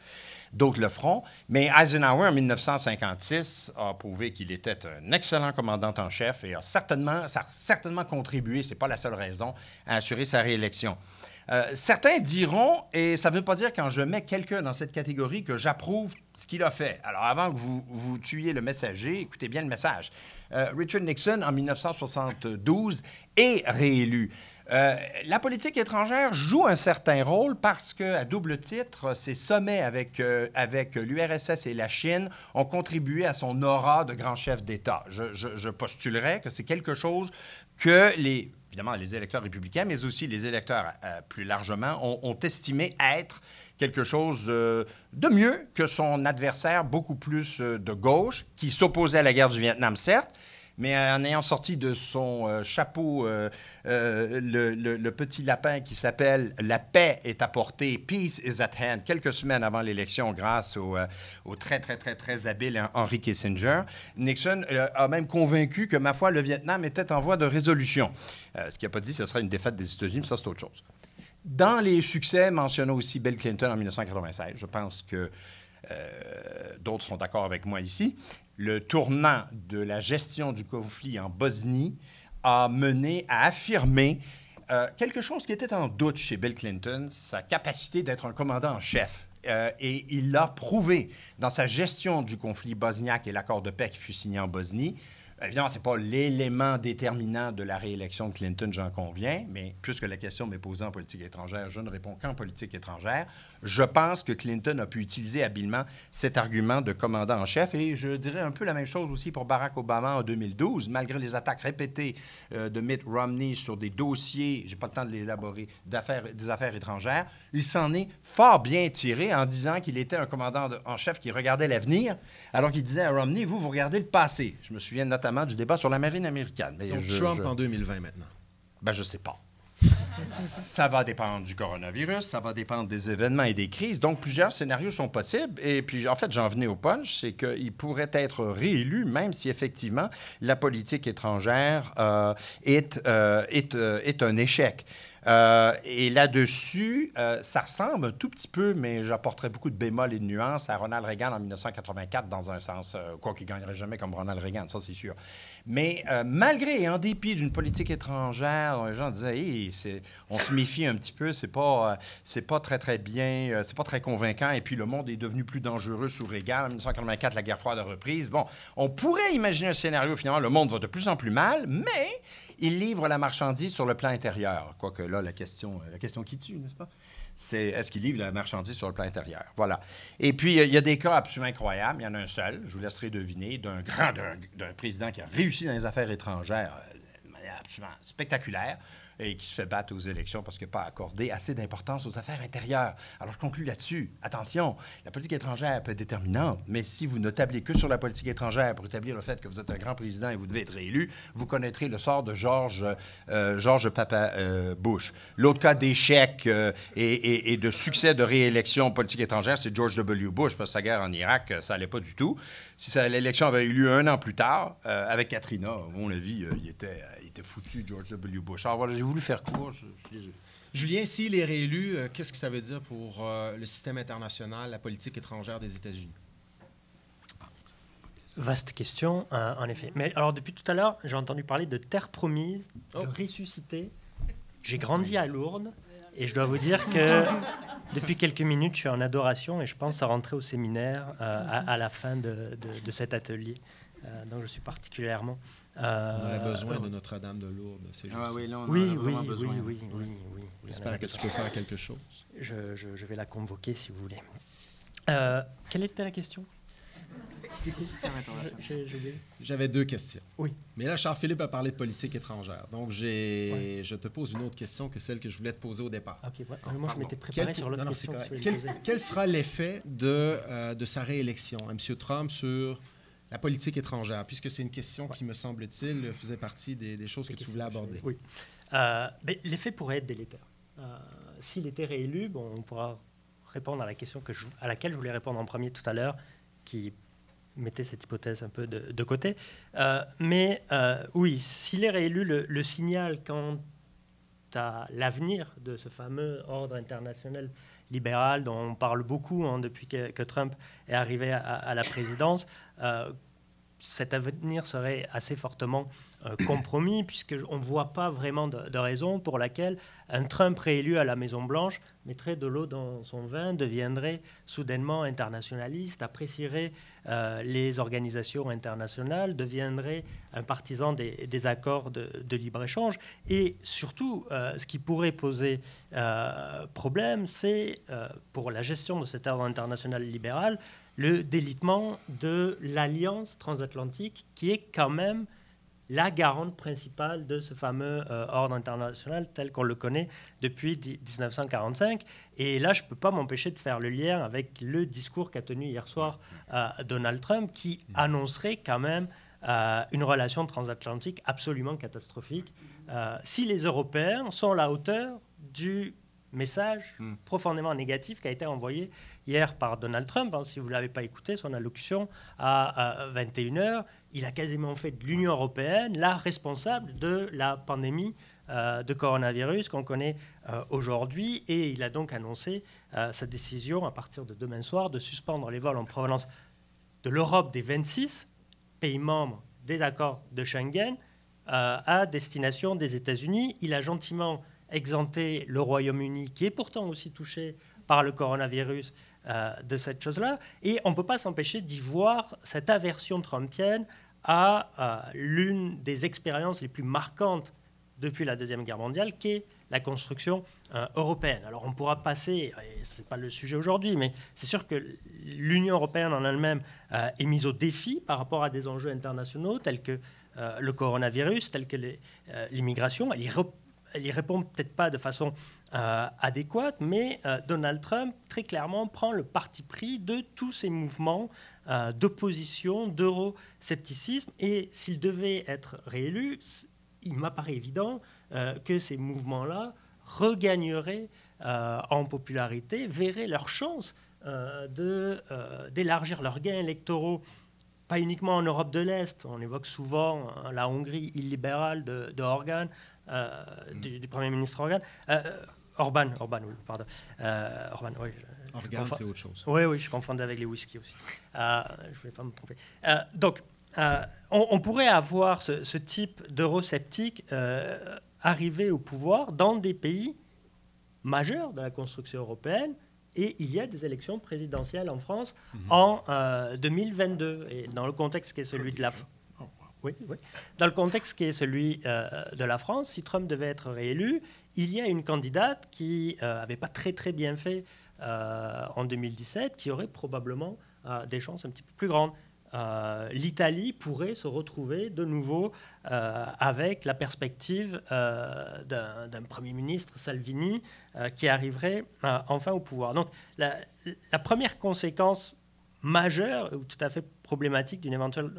Speaker 3: d'autres le feront. Mais Eisenhower, en 1956, a prouvé qu'il était un excellent commandant en chef et a certainement, ça a certainement contribué, ce n'est pas la seule raison, à assurer sa réélection. Euh, certains diront, et ça ne veut pas dire quand je mets quelqu'un dans cette catégorie que j'approuve ce qu'il a fait. Alors avant que vous, vous tuiez le messager, écoutez bien le message. Euh, Richard Nixon, en 1972, est réélu. Euh, la politique étrangère joue un certain rôle parce que, à double titre, ses sommets avec, euh, avec l'URSS et la Chine ont contribué à son aura de grand chef d'État. Je, postulerais que c'est quelque chose que les, évidemment, les électeurs républicains, mais aussi les électeurs euh, plus largement, ont, estimé être quelque chose de mieux que son adversaire beaucoup plus de gauche, qui s'opposait à la guerre du Vietnam, certes, mais en ayant sorti de son euh, chapeau euh, euh, le, petit lapin qui s'appelle La paix est à portée, Peace is at hand, quelques semaines avant l'élection, grâce au, au, très, très, très, très habile Henry Kissinger, Nixon a même convaincu que, ma foi, le Vietnam était en voie de résolution. ce qu'il n'a pas dit, ce serait une défaite des États-Unis, mais ça, c'est autre chose. Dans les succès, mentionnons aussi Bill Clinton en 1996. Je pense que d'autres sont d'accord avec moi ici le tournant de la gestion du conflit en Bosnie a mené à affirmer euh, quelque chose qui était en doute chez Bill Clinton, sa capacité d'être un commandant en chef. Euh, et il l'a prouvé dans sa gestion du conflit bosniaque et l'accord de paix qui fut signé en Bosnie. Évidemment, ce n'est pas l'élément déterminant de la réélection de Clinton, j'en conviens, mais puisque la question m'est posée en politique étrangère, je ne réponds qu'en politique étrangère. Je pense que Clinton a pu utiliser habilement cet argument de commandant en chef et je dirais un peu la même chose aussi pour Barack Obama en 2012, malgré les attaques répétées euh, de Mitt Romney sur des dossiers, j'ai pas le temps de l'élaborer, des affaires étrangères, il s'en est fort bien tiré en disant qu'il était un commandant en chef qui regardait l'avenir, alors qu'il disait à Romney, vous, vous regardez le passé. Je me souviens notamment du débat sur la marine américaine.
Speaker 2: Donc Trump en 2020 maintenant?
Speaker 3: Ben, je sais pas. Ça va dépendre du coronavirus, ça va dépendre des événements et des crises. Donc, plusieurs scénarios sont possibles. Et puis, en fait, j'en venais au punch, c'est qu'il pourrait être réélu, même si effectivement la politique étrangère euh, est, euh, est, euh, est un échec. Et là-dessus, ça ressemble un tout petit peu, mais j'apporterais beaucoup de bémols et de nuances à Ronald Reagan en 1984, dans un sens, quoi qu'il gagnerait jamais comme Ronald Reagan, ça c'est sûr. Mais malgré et en dépit d'une politique étrangère, les gens disaient, on se méfie un petit peu, c'est pas, c'est pas très très bien, c'est pas très convaincant, et puis le monde est devenu plus dangereux sous Reagan. En 1984, la guerre froide a reprise. Bon, on pourrait imaginer un scénario, finalement, le monde va de plus en plus mal, mais il livre la marchandise sur le plan intérieur. Quoique là, la question, la question qui tue, n'est-ce pas? C'est est-ce qu'il livre la marchandise sur le plan intérieur? Voilà. Et puis, il y a des cas absolument incroyables. Il y en a un seul, je vous laisserai deviner, d'un grand, d'un président qui a réussi dans les affaires étrangères euh, de manière absolument spectaculaire et qui se fait battre aux élections parce qu'il n'a pas accordé assez d'importance aux affaires intérieures. Alors, je conclue là-dessus. Attention, la politique étrangère peut être déterminante, mais si vous ne tablez que sur la politique étrangère pour établir le fait que vous êtes un grand président et vous devez être réélu, vous connaîtrez le sort de George, euh, George Papa euh, Bush. L'autre cas d'échec euh, et, de succès de réélection politique étrangère, c'est George W. Bush, parce que sa guerre en Irak, ça n'allait pas du tout. Si l'élection avait eu lieu un an plus tard, avec Katrina, à mon avis, il était foutu, George W. Bush. Alors voilà, j'ai voulu faire court.
Speaker 2: Julien, s'il est réélu, euh, qu'est-ce que ça veut dire pour euh, le système international, la politique étrangère des États-Unis?
Speaker 6: Vaste question, euh, en effet. Mais alors, depuis tout à l'heure, j'ai entendu parler de terre promise, de oh. ressusciter. J'ai grandi à Lourdes et je dois vous dire que depuis quelques minutes, je suis en adoration et je pense à rentrer au séminaire à, la fin de, de cet atelier. donc, je suis particulièrement
Speaker 2: euh, on aurait besoin de Notre-Dame de Lourdes. C'est
Speaker 6: ah, oui, oui, oui, oui, oui, oui, oui,
Speaker 2: J'espère que tu peux faire quelque chose.
Speaker 6: Je, je, vais la convoquer si vous voulez. Euh, quelle était la question?
Speaker 2: J'avais deux questions.
Speaker 6: Oui.
Speaker 2: Mais là, Charles-Philippe a parlé de politique étrangère. Donc, j'ai, je te pose une autre question que celle que je voulais te poser au départ.
Speaker 6: OK. moi, je m'étais préparé sur l'autre question.
Speaker 2: quel, quel, sera l'effet de, euh, de sa réélection? À M. Trump sur la politique étrangère, puisque c'est une question qui, me semble-t-il, faisait partie des, choses que tu voulais aborder.
Speaker 6: Oui. Euh, L'effet pourrait être délétère. Euh, S'il était réélu, bon, on pourra répondre à la question que je, à laquelle je voulais répondre en premier tout à l'heure, qui mettait cette hypothèse un peu de, côté. Euh, mais euh, oui, s'il est réélu, le, signal quant à l'avenir de ce fameux ordre international libéral dont on parle beaucoup hein, depuis que, Trump est arrivé à, la présidence, euh, cet avenir serait assez fortement euh, compromis, puisqu'on ne voit pas vraiment de, raison pour laquelle un Trump réélu à la Maison-Blanche mettrait de l'eau dans son vin, deviendrait soudainement internationaliste, apprécierait euh, les organisations internationales, deviendrait un partisan des, accords de, libre-échange. Et surtout, euh, ce qui pourrait poser problème, c'est pour la gestion de cet ordre international libéral, le délitement de l'alliance transatlantique qui est quand même la garante principale de ce fameux euh, ordre international tel qu'on le connaît depuis 1945. Et là, je ne peux pas m'empêcher de faire le lien avec le discours qu'a tenu hier soir euh, Donald Trump, qui annoncerait quand même euh, une relation transatlantique absolument catastrophique si les Européens sont à la hauteur du message hmm. profondément négatif qui a été envoyé hier par Donald Trump. Hein. si vous ne l'avez pas écouté, son allocution à, 21h, il a quasiment fait de l'Union européenne la responsable de la pandémie euh, de coronavirus qu'on connaît euh, aujourd'hui. Et il a donc annoncé euh, sa décision à partir de demain soir de suspendre les vols en provenance de l'Europe des 26 pays membres des accords de Schengen à destination des États-Unis. Il a gentiment exempter le Royaume-Uni, qui est pourtant aussi touché par le coronavirus, euh, de cette chose-là. Et on ne peut pas s'empêcher d'y voir cette aversion trumpienne à l'une des expériences les plus marquantes depuis la Deuxième Guerre mondiale, qui est la construction euh, européenne. Alors on pourra passer, ce n'est pas le sujet aujourd'hui, mais c'est sûr que l'Union européenne en elle-même euh, est mise au défi par rapport à des enjeux internationaux tels que euh, le coronavirus, tels que l'immigration. Elle y répond peut-être pas de façon adéquate, mais Donald Trump, très clairement, prend le parti pris de tous ces mouvements d'opposition, d'euroscepticisme, et s'il devait être réélu, il m'apparaît évident euh, que ces mouvements-là regagneraient euh, en popularité, verraient leur chance euh, d'élargir leurs gains électoraux, pas uniquement en Europe de l'Est. On évoque souvent hein, la Hongrie illibérale de, de Orban, mm. du, Premier ministre Orban. Orban, Orban, oui, pardon. Orban, oui.
Speaker 2: Orban, c'est autre chose.
Speaker 6: Oui, oui, je confondais avec les whisky aussi. je ne vais pas me tromper. donc, on, pourrait avoir ce, type d'eurosceptique euh, arriver au pouvoir dans des pays majeurs de la construction européenne. Et il y a des élections présidentielles en France mhm. en 2022. Euh, et dans le contexte qui est celui de la Dans le contexte qui est celui euh, de la France, si Trump devait être réélu, il y a une candidate qui n'avait pas très très bien fait en 2017, qui aurait probablement des chances un petit peu plus grandes. Euh, l'Italie pourrait se retrouver de nouveau euh, avec la perspective euh, d'un Premier ministre Salvini qui arriverait enfin au pouvoir. Donc la, première conséquence majeure ou tout à fait problématique d'une éventuelle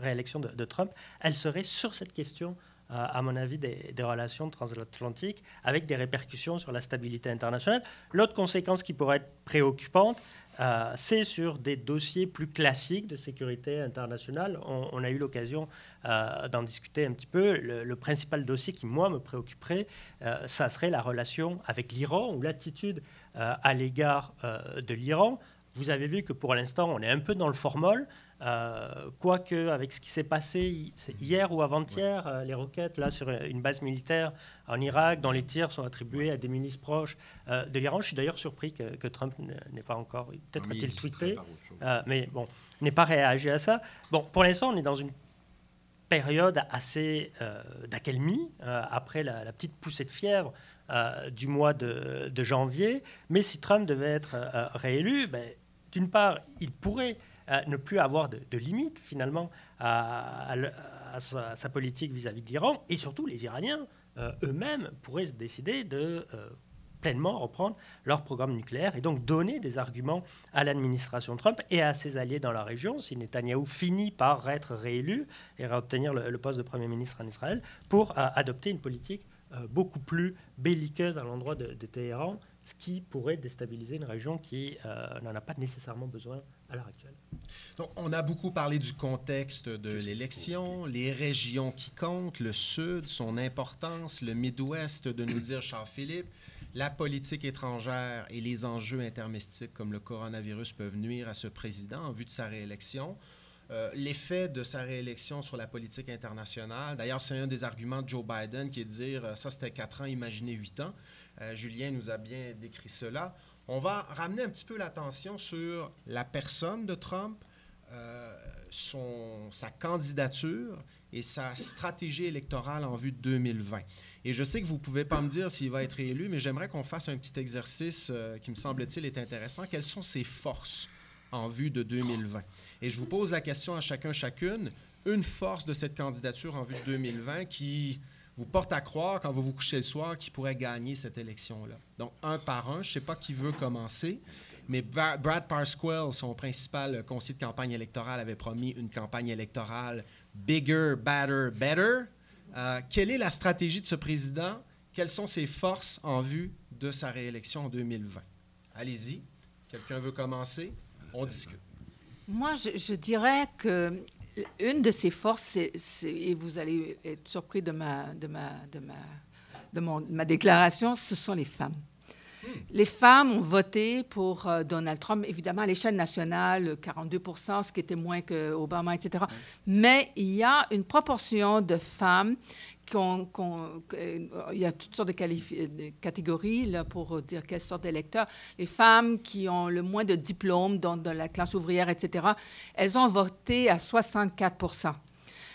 Speaker 6: réélection de, Trump, elle serait sur cette question à mon avis, des, relations transatlantiques avec des répercussions sur la stabilité internationale. L'autre conséquence qui pourrait être préoccupante, euh, c'est sur des dossiers plus classiques de sécurité internationale. On, a eu l'occasion euh, d'en discuter un petit peu. Le, principal dossier qui, moi, me préoccuperait, euh, ça serait la relation avec l'Iran ou l'attitude à l'égard de l'Iran. Vous avez vu que pour l'instant, on est un peu dans le formol. Euh, quoique, avec ce qui s'est passé hier ou avant-hier, euh, les roquettes là, sur une base militaire en Irak, dont les tirs sont attribués à des milices proches euh, de l'Iran. Je suis d'ailleurs surpris que, Trump n'ait pas encore, peut-être a-t-il tweeté, mais bon, n'ait pas réagi à ça. Bon, pour l'instant, on est dans une période assez d'accalmie après la, petite poussée de fièvre du mois de, janvier. Mais si Trump devait être réélu, ben, d'une part, il pourrait ne plus avoir de, limites finalement à, sa, politique vis-à-vis de l'Iran. Et surtout, les Iraniens euh, eux-mêmes pourraient décider de euh, pleinement reprendre leur programme nucléaire et donc donner des arguments à l'administration Trump et à ses alliés dans la région, si Netanyahou finit par être réélu et obtenir le, poste de Premier ministre en Israël, pour euh, adopter une politique beaucoup plus belliqueuse à l'endroit de, de Téhéran ce qui pourrait déstabiliser une région qui euh, n'en a pas nécessairement besoin à l'heure actuelle.
Speaker 2: Donc, on a beaucoup parlé du contexte de l'élection, les régions qui comptent, le Sud, son importance, le Midwest, de nous dire Charles-Philippe, la politique étrangère et les enjeux intermestiques comme le coronavirus peuvent nuire à ce président en vue de sa réélection. Euh, l'effet de sa réélection sur la politique internationale. D'ailleurs, c'est un des arguments de Joe Biden qui est de dire euh, ça c'était quatre ans, imaginez huit ans. Euh, Julien nous a bien décrit cela. On va ramener un petit peu l'attention sur la personne de Trump, son, sa candidature et sa stratégie électorale en vue de 2020. Et je sais que vous ne pouvez pas me dire s'il va être élu, mais j'aimerais qu'on fasse un petit exercice qui me semble-t-il est intéressant. Quelles sont ses forces en vue de 2020? Et je vous pose la question à chacun, chacune, une force de cette candidature en vue de 2020 qui vous porte à croire, quand vous vous couchez le soir, qui pourrait gagner cette élection-là. Donc, un par un, je ne sais pas qui veut commencer, mais Brad Parscale, son principal conseiller de campagne électorale, avait promis une campagne électorale bigger, better, better. Euh, quelle est la stratégie de ce président? Quelles sont ses forces en vue de sa réélection en 2020? Allez-y. Quelqu'un veut commencer? On discute.
Speaker 4: Moi, je, dirais que une de ses forces, et vous allez être surpris de ma, de ma, de ma, de mon, ma déclaration, ce sont les femmes. Hmm. Les femmes ont voté pour euh, Donald Trump, évidemment à l'échelle nationale, 42% ce qui était moins que Obama, etc. Mais il y a une proportion de femmes il y a toutes sortes de, catégories là, pour dire quelle sorte d'électeurs. Les femmes qui ont le moins de diplômes, dans, la classe ouvrière, etc., elles ont voté à 64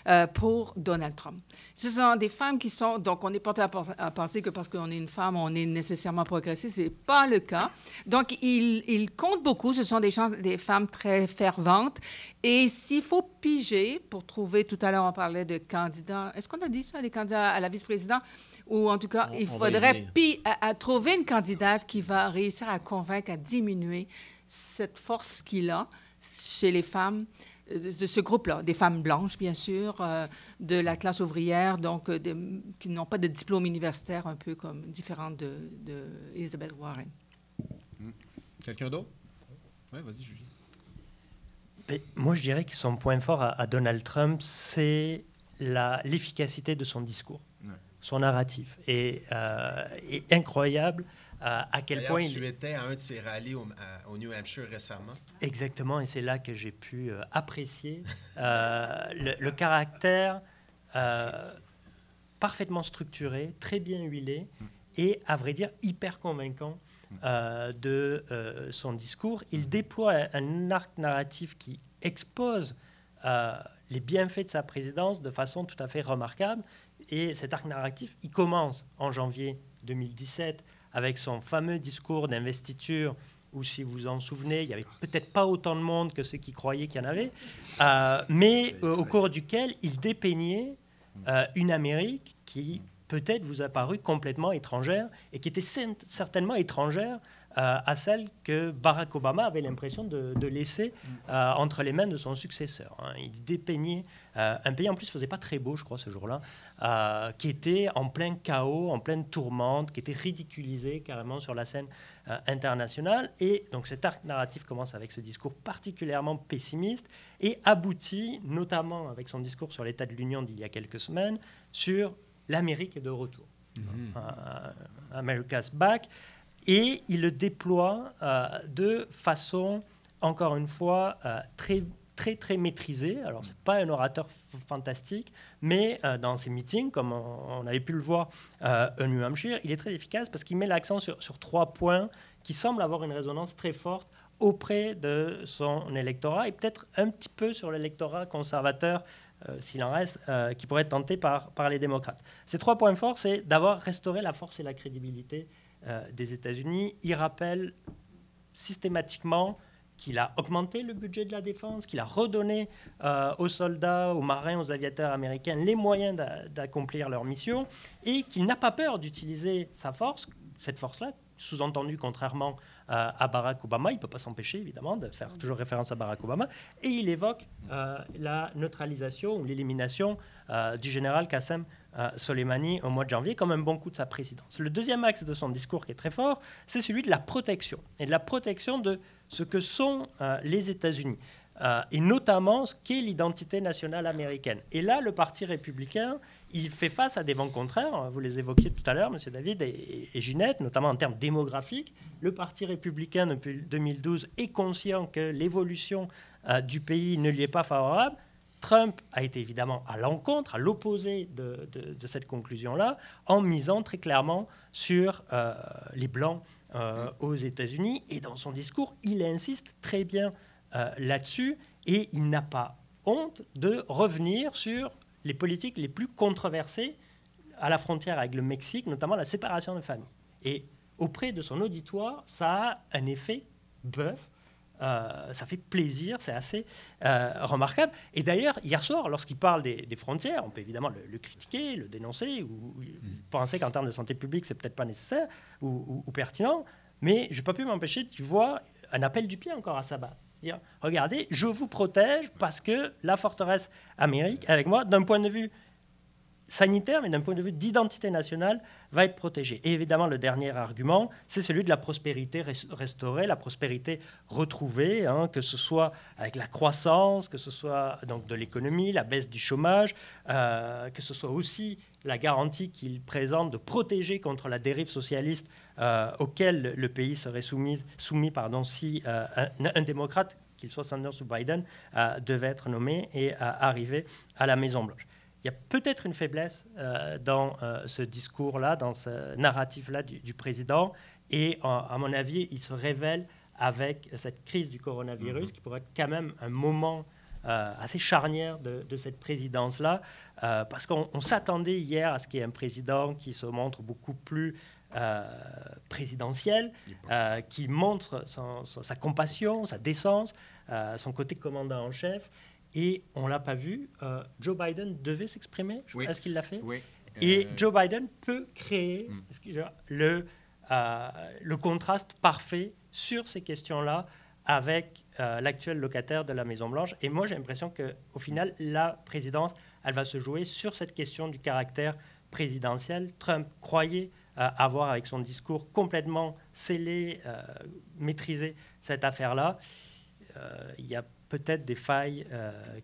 Speaker 4: euh, pour Donald Trump. Ce sont des femmes qui sont, donc on est porté à, penser que parce qu'on est une femme, on est nécessairement progressiste. Ce n'est pas le cas. Donc, ils, ils comptent beaucoup. Ce sont des, gens, des femmes très ferventes. Et s'il faut piger pour trouver, tout à l'heure, on parlait de candidats, est-ce qu'on a dit ça, des candidats à la vice-présidente? Ou en tout cas, il faudrait à, trouver une candidate qui va réussir à convaincre, à diminuer cette force qu'il a chez les femmes de ce groupe-là, des femmes blanches, bien sûr, euh, de la classe ouvrière, donc euh, qui n'ont pas de diplôme universitaire, un peu comme différentes de, de Elizabeth Warren.
Speaker 2: Hmm. Quelqu'un d'autre? Oui, vas-y, Julie.
Speaker 6: Ben, moi, je dirais que son point fort à, Donald Trump, c'est l'efficacité de son discours son narratif est, euh, est incroyable euh, à quel point...
Speaker 2: Tu étais à un de ses rallyes au, New Hampshire récemment.
Speaker 6: Exactement, et c'est là que j'ai pu euh, apprécier le, caractère parfaitement structuré, très bien huilé mm. et, à vrai dire, hyper convaincant de son discours. Il mm. déploie un, arc narratif qui expose les bienfaits de sa présidence de façon tout à fait remarquable et cet arc narratif, il commence en janvier 2017 avec son fameux discours d'investiture où, si vous vous en souvenez, il n'y avait peut-être pas autant de monde que ceux qui croyaient qu'il y en avait, euh, mais euh, au cours duquel il dépeignait euh, une Amérique qui peut-être vous a paru complètement étrangère et qui était certainement étrangère euh, à celle que Barack Obama avait l'impression de, laisser euh, entre les mains de son successeur. Hein. Il dépeignait euh, un pays, en plus, faisait pas très beau, je crois, ce jour-là, qui était en plein chaos, en pleine tourmente, qui était ridiculisé carrément sur la scène internationale. Et donc cet arc narratif commence avec ce discours particulièrement pessimiste et aboutit, notamment avec son discours sur l'état de l'Union d'il y a quelques semaines, sur l'Amérique est de retour. Mm-hmm. America's Back et il le déploie euh, de façon, encore une fois, euh, très très très maîtrisée. Alors c'est pas un orateur fantastique, mais euh, dans ses meetings, comme on, avait pu le voir au New Hampshire, il est très efficace parce qu'il met l'accent sur, trois points qui semblent avoir une résonance très forte auprès de son électorat et peut-être un petit peu sur l'électorat conservateur s'il en reste, qui pourrait être tenté par, par les démocrates. Ces trois points forts, c'est d'avoir restauré la force et la crédibilité euh, des États-Unis. Il rappelle systématiquement qu'il a augmenté le budget de la défense, qu'il a redonné euh, aux soldats, aux marins, aux aviateurs américains les moyens d'accomplir leur mission et qu'il n'a pas peur d'utiliser sa force, cette force-là, sous-entendu contrairement euh, à Barack Obama, il ne peut pas s'empêcher évidemment de faire toujours référence à Barack Obama, et il évoque la neutralisation ou l'élimination du général Qassem Soleimani au mois de janvier comme un bon coup de sa présidence. Le deuxième axe de son discours qui est très fort, c'est celui de la protection et de la protection de ce que sont euh, les États-Unis. Euh, et notamment ce qu'est l'identité nationale américaine. Et là, le Parti républicain, il fait face à des vents contraires. Vous les évoquiez tout à l'heure, M. David et, et, Ginette, notamment en termes démographiques. Le Parti républicain, depuis 2012, est conscient que l'évolution euh, du pays ne lui est pas favorable. Trump a été évidemment à l'encontre, à l'opposé de, cette conclusion-là, en misant très clairement sur euh, les Blancs euh, aux États-Unis. Et dans son discours, il insiste très bien euh, là-dessus et il n'a pas honte de revenir sur les politiques les plus controversées à la frontière avec le Mexique, notamment la séparation des familles. Et auprès de son auditoire, ça a un effet bœuf euh, ça fait plaisir, c'est assez euh, remarquable. Et d'ailleurs, hier soir, lorsqu'il parle des, frontières, on peut évidemment le, critiquer, le dénoncer, ou, mm. penser qu'en termes de santé publique, c'est peut-être pas nécessaire ou, pertinent, mais je n'ai pas pu m'empêcher de voir un appel du pied encore à sa base. Dire, regardez, je vous protège parce que la forteresse Amérique, avec moi, d'un point de vue sanitaire, mais d'un point de vue d'identité nationale, va être protégé. Et évidemment, le dernier argument, c'est celui de la prospérité restaurée, la prospérité retrouvée, hein, que ce soit avec la croissance, que ce soit donc de l'économie, la baisse du chômage, euh, que ce soit aussi la garantie qu'il présente de protéger contre la dérive socialiste euh, auquel le pays serait soumis, soumis pardon, si euh, un, démocrate, qu'il soit Sanders ou Biden, devait être nommé et arriver à la Maison-Blanche il y a peut-être une faiblesse euh, dans euh, ce discours-là, dans ce narratif-là du, président. Et à mon avis, il se révèle avec cette crise du coronavirus, mm-hmm. qui pourrait être quand même un moment assez charnière de, cette présidence-là, parce qu'on s'attendait hier à ce qu'il y ait un président qui se montre beaucoup plus présidentiel, qui montre sa compassion, sa décence, son côté commandant en chef. Et on ne l'a pas vu. Joe Biden devait s'exprimer. Est-ce qu'il l'a fait
Speaker 3: oui.
Speaker 6: Et Joe Biden peut créer mm. le, le contraste parfait sur ces questions-là avec euh, l'actuel locataire de la Maison-Blanche. Et moi, j'ai l'impression qu'au final, la présidence, elle va se jouer sur cette question du caractère présidentiel. Trump croyait euh, avoir, avec son discours complètement scellé, euh, maîtrisé cette affaire-là. Il y a peut-être des failles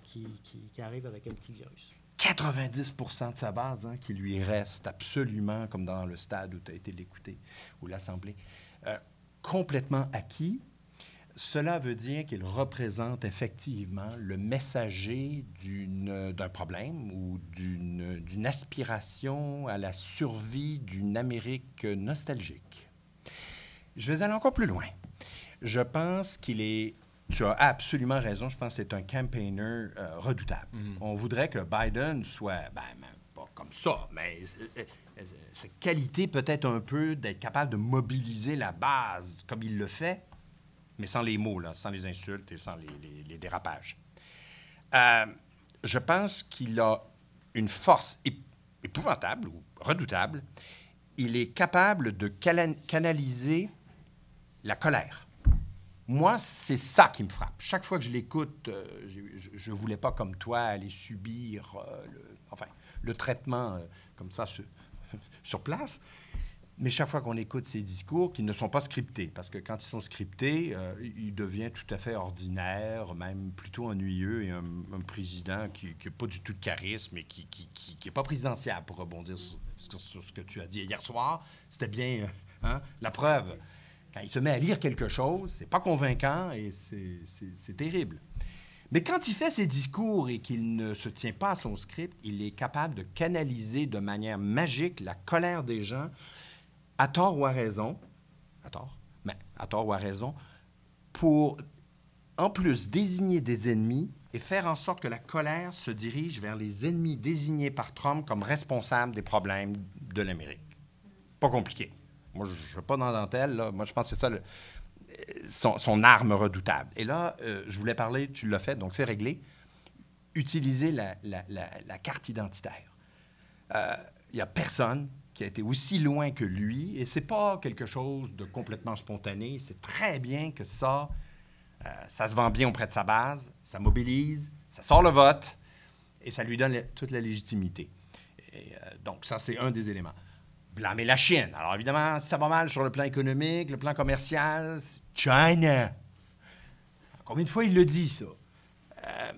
Speaker 6: qui, qui, arrivent avec un petit virus.
Speaker 3: 90% de sa base hein, qui lui reste absolument, comme dans le stade où tu as été l'écouter, ou l'Assemblée, complètement acquis cela veut dire qu'il représente effectivement le messager d'un problème ou d'une aspiration à la survie d'une Amérique nostalgique. Je vais aller encore plus loin. Je pense qu'il est tu as absolument raison. Je pense que c'est un campaigner euh, redoutable. Mm-hmm. On voudrait que Biden soit, ben, pas comme ça, mais euh, euh, sa qualité peut-être un peu d'être capable de mobiliser la base comme il le fait mais sans les mots, là, sans les insultes et sans les, dérapages. Euh, je pense qu'il a une force épouvantable ou redoutable. Il est capable de canaliser la colère. Moi, c'est ça qui me frappe. Chaque fois que je l'écoute, euh, je ne voulais pas, comme toi, aller subir euh, le, enfin, le traitement comme ça sur place. Mais chaque fois qu'on écoute ces discours, qui ne sont pas scriptés, parce que quand ils sont scriptés, euh, il devient tout à fait ordinaire, même plutôt ennuyeux, et un, président qui n'a pas du tout de charisme et qui n'est pas présidentiable, pour rebondir sur, ce que tu as dit hier soir. C'était bien euh, hein, la preuve. Quand il se met à lire quelque chose, c'est pas convaincant et c'est terrible. Mais quand il fait ses discours et qu'il ne se tient pas à son script, il est capable de canaliser de manière magique la colère des gens à tort ou à raison, à tort, mais à tort ou à raison, pour en plus désigner des ennemis et faire en sorte que la colère se dirige vers les ennemis désignés par Trump comme responsables des problèmes de l'Amérique. Pas compliqué. Moi, je ne veux pas dans dentelle. Là. Moi, je pense que c'est ça son, arme redoutable. Et là, euh, je voulais parler, tu l'as fait, donc c'est réglé. Utiliser la, carte identitaire. Il euh, n'y a personne qui a été aussi loin que lui. Et c'est pas quelque chose de complètement spontané. C'est très bien que ça, euh, ça se vend bien auprès de sa base, ça mobilise, ça sort le vote et ça lui donne toute la légitimité. Euh, donc, ça, c'est un des éléments. Blâmer la Chine. Alors, évidemment, ça va mal sur le plan économique, le plan commercial. China. Combien de fois il le dit, ça? Euh,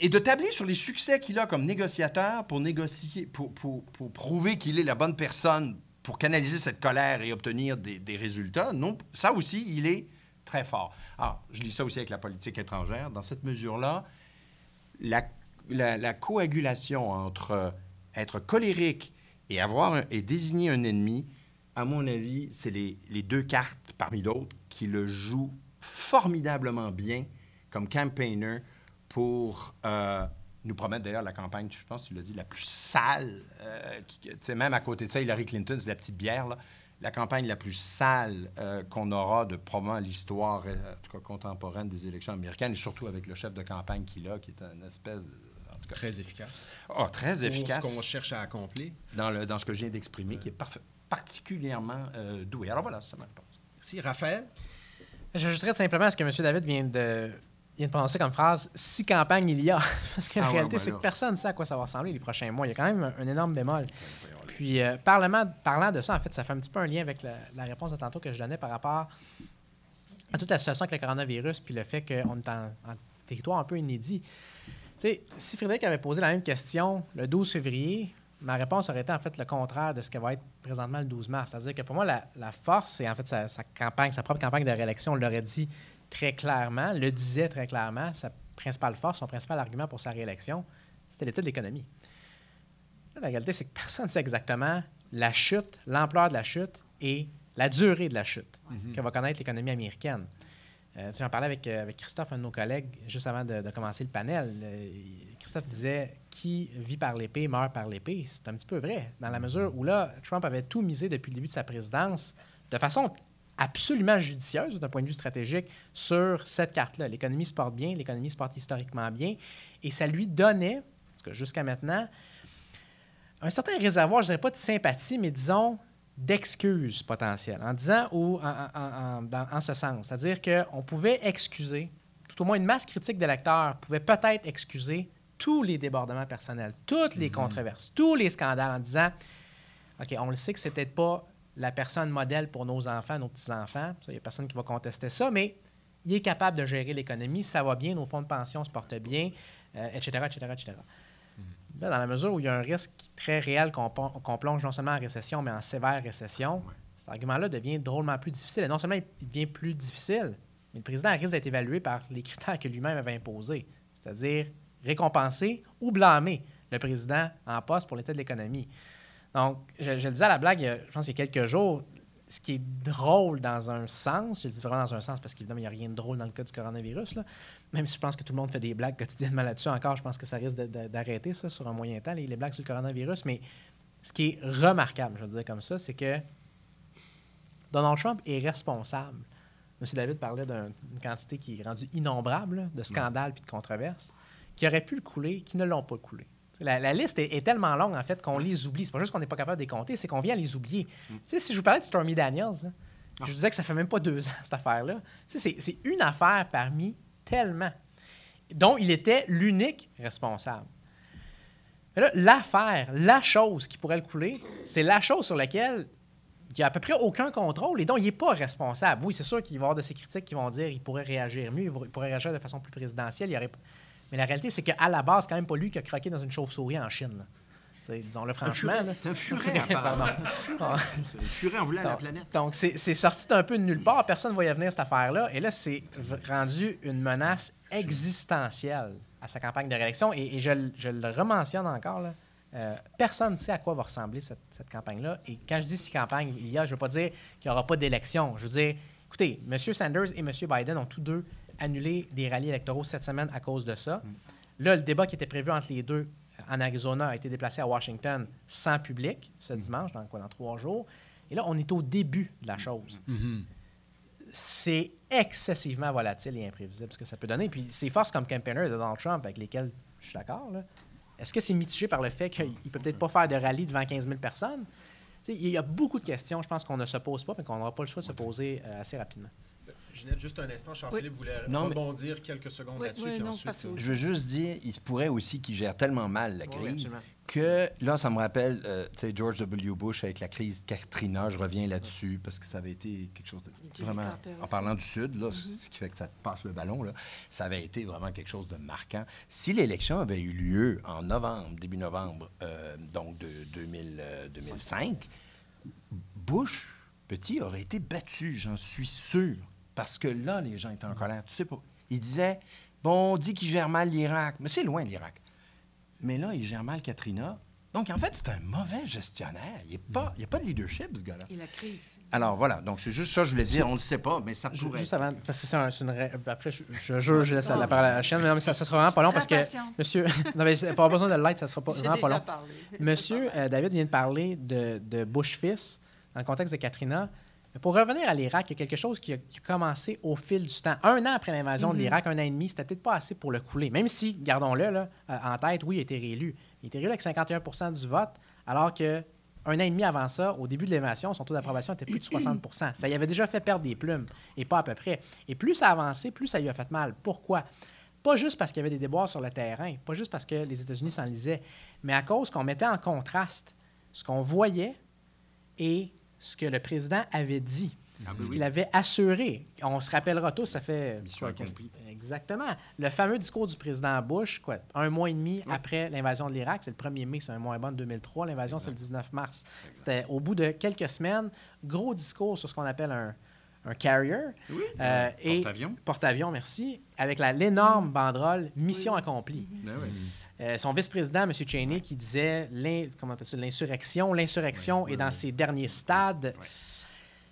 Speaker 3: et de tabler sur les succès qu'il a comme négociateur pour négocier, pour, pour, pour prouver qu'il est la bonne personne pour canaliser cette colère et obtenir des, résultats, non, ça aussi, il est très fort. Alors, je dis ça aussi avec la politique étrangère. Dans cette mesure-là, la, la, coagulation entre être colérique et, désigner un ennemi, à mon avis, c'est les, deux cartes parmi d'autres qui le jouent formidablement bien comme campaigner pour euh, nous promettre d'ailleurs la campagne, je pense, tu l'as dit, la plus sale. Euh, sais, même à côté de ça, Hillary Clinton, c'est la petite bière, la campagne la plus sale euh, qu'on aura de probablement l'histoire contemporaine des élections américaines, et surtout avec le chef de campagne qu'il a, qui est une espèce de.
Speaker 2: Très efficace.
Speaker 3: Oh, très efficace.
Speaker 2: Pour ce qu'on cherche à accomplir.
Speaker 3: Dans, le, dans ce que je viens d'exprimer, qui est particulièrement doué. Alors voilà, ça m'importe.
Speaker 2: Merci. Raphaël?
Speaker 5: J'ajouterais simplement à ce que M. David vient de vient de prononcer comme phrase si campagne il y a. Parce qu'en ah réalité, c'est que personne ne sait à quoi ça va ressembler les prochains mois. Il y a quand même un, énorme bémol. Puis, euh, parlant, de ça, en fait, ça fait un petit peu un lien avec la, réponse de tantôt que je donnais par rapport à toute la situation avec le coronavirus, puis le fait qu'on est en, territoire un peu inédit. Sais, si Frédéric avait posé la même question le 12 février, ma réponse aurait été en fait le contraire de ce qu'elle va être présentement le 12 mars. C'est-à-dire que pour moi, la, force, c'est en fait sa, sa, campagne, sa propre campagne de réélection, on l'aurait dit très clairement, le disait très clairement, sa principale force, son principal argument pour sa réélection, c'était l'état de l'économie. La réalité, c'est que personne ne sait exactement la chute, l'ampleur de la chute et la durée de la chute mhm. que va connaître l'économie américaine. Euh, J'en parlais euh, avec Christophe, un de nos collègues, juste avant de, commencer le panel. Christophe disait Qui vit par l'épée meurt par l'épée. C'est un petit peu vrai, dans la mesure où là, Trump avait tout misé depuis le début de sa présidence de façon absolument judicieuse d'un point de vue stratégique sur cette carte-là. L'économie se porte bien, l'économie se porte historiquement bien, et ça lui donnait, jusqu'à maintenant, un certain réservoir, je ne dirais pas de sympathie, mais disons d'excuses potentielles, en disant ou en, ce sens. C'est-à-dire qu'on pouvait excuser, tout au moins une masse critique d'électeurs pouvait peut-être excuser tous les débordements personnels, toutes les mm-hmm. controverses, tous les scandales en disant OK, on le sait que c'est peut-être pas la personne modèle pour nos enfants, nos petits-enfants. Il n'y a personne qui va contester ça, mais il est capable de gérer l'économie, ça va bien, nos fonds de pension se portent bien, etc., etc., etc. dans la mesure où il y a un risque très réel qu'on plonge non seulement en récession, mais en sévère récession, cet argument-là devient drôlement plus difficile. Et non seulement il devient plus difficile, mais le président risque d'être évalué par les critères que lui-même avait imposés, c'est-à-dire récompenser ou blâmer le président en poste pour l'état de l'économie. Donc, je, le disais à la blague, je pense qu'il y a quelques jours, ce qui est drôle dans un sens, je le dis vraiment dans un sens parce qu'évidemment, il n'y a rien de drôle dans le cas du coronavirus, là, même si je pense que tout le monde fait des blagues quotidiennement là-dessus encore, je pense que ça risque d'arrêter ça sur un moyen temps, les, blagues sur le coronavirus. Mais ce qui est remarquable, je veux dire comme ça, c'est que Donald Trump est responsable. M. David parlait d'une quantité qui est rendue innombrable de scandales puis de controverses, qui auraient pu le couler, qui ne l'ont pas coulé. La, liste est, tellement longue, en fait, qu'on les oublie. C'est pas juste qu'on n'est pas capable de les compter, c'est qu'on vient les oublier. Mm. Si je vous parlais de Stormy Daniels, ah. je vous disais que ça fait même pas deux ans, cette affaire-là. C'est une affaire parmi tellement, dont il était l'unique responsable. L'affaire, la chose qui pourrait le couler, c'est la chose sur laquelle il n'y a à peu près aucun contrôle et dont il n'est pas responsable. Oui, c'est sûr qu'il va y avoir de ces critiques qui vont dire qu'il pourrait réagir mieux, il pourrait réagir de façon plus présidentielle. Mais la réalité, c'est qu'à la base, c'est quand même pas lui qui a croqué dans une chauve-souris en Chine. Disons-le franchement.
Speaker 3: C'est un furet, apparemment. c'est un furet en voulant la planète.
Speaker 5: Donc, c'est sorti d'un peu de nulle part. Personne ne voyait venir cette affaire-là. Et là, c'est rendu une menace existentielle à sa campagne de réélection. Et, je, le rementionne encore, là. Euh, personne ne sait à quoi va ressembler cette, cette campagne-là. Et quand je dis si campagne il y a, je ne veux pas dire qu'il n'y aura pas d'élection. Je veux dire, écoutez, M. Sanders et M. Biden ont tous deux annulé des rallyes électoraux cette semaine à cause de ça. Mm. Là, le débat qui était prévu entre les deux en Arizona a été déplacé à Washington sans public ce dimanche, dans, quoi, dans trois jours. Et là, on est au début de la chose. Mm-hmm. C'est excessivement volatile et imprévisible ce que ça peut donner. Puis ces forces comme campaigner de Donald Trump, avec lesquelles je suis d'accord, est-ce que c'est mitigé par le fait qu'il ne peut peut-être pas faire de rallye devant 15 000 personnes? il y a beaucoup de questions, je pense, qu'on ne se pose pas, mais qu'on n'aura pas le choix de se poser euh, assez rapidement.
Speaker 2: Ginette, juste un instant, Jean-Philippe voulait rebondir quelques secondes là-dessus.
Speaker 3: Euh, je veux juste dire, il se pourrait aussi qu'il gère tellement mal la crise que, là, ça me rappelle, euh, tu sais, George W. Bush avec la crise Katrina, je reviens là-dessus, parce que ça avait été quelque chose de vraiment... En parlant du Sud, là, mm-hmm. ce qui fait que ça passe le ballon, là, ça avait été vraiment quelque chose de marquant. Si l'élection avait eu lieu en novembre, début novembre, euh, donc de 2000, 2005, Bush, petit, aurait été battu, j'en suis sûr. Parce que là, les gens étaient en colère. Tu sais pas. Ils disaient Bon, on dit qu'il gère mal l'Irak. Mais c'est loin, l'Irak. Mais là, il gère mal Katrina. Donc, en fait, c'est un mauvais gestionnaire. Il n'y a, a, pas de leadership, ce gars-là.
Speaker 4: Et la crise.
Speaker 3: Alors, voilà. Donc, c'est juste ça, je voulais dire. On ne le sait pas, mais ça pourrait.
Speaker 5: Juste avant, parce que c'est une. Après, je, je jure, je laisse la parole à la chaîne, mais, ça, ça sera vraiment pas long parce que. Monsieur. non, mais pas besoin de l'aide, ça sera pas, vraiment pas long. Monsieur euh, David vient de parler de, de Bush fils dans le contexte de Katrina. Pour revenir à l'Irak, il y a quelque chose qui a, commencé au fil du temps. Un an après l'invasion de mhm. l'Irak, un an et demi, c'était peut-être pas assez pour le couler. Même si, gardons-le euh, en tête, oui, il a été réélu. Il a été réélu avec 51% du vote, alors que un an et demi avant ça, au début de l'invasion, son taux d'approbation était plus de 60% Ça y avait déjà fait perdre des plumes, et pas à peu près. Et plus ça avançait, plus ça lui a fait mal. Pourquoi? Pas juste parce qu'il y avait des déboires sur le terrain, pas juste parce que les États-Unis s'enlisaient, mais à cause qu'on mettait en contraste ce qu'on voyait et ce que le président avait dit. Ah, ben ce qu'il avait assuré. On se rappellera tous, ça fait. exactement. Le fameux discours du président Bush, quoi, un mois et demi après l'invasion de l'Irak, c'est le 1er mai, c'est un mois bon de 2003. L'invasion, c'est le 19 mars. C'était au bout de quelques semaines, gros discours sur ce qu'on appelle un, un carrier.
Speaker 3: Oui. Euh, porte-avions.
Speaker 5: Porte-avions, merci. Avec l'énorme banderole Mission accomplie. Ben euh, son vice-président, M. Cheney, qui disait l'insurrection. L'insurrection est dans ses derniers stades.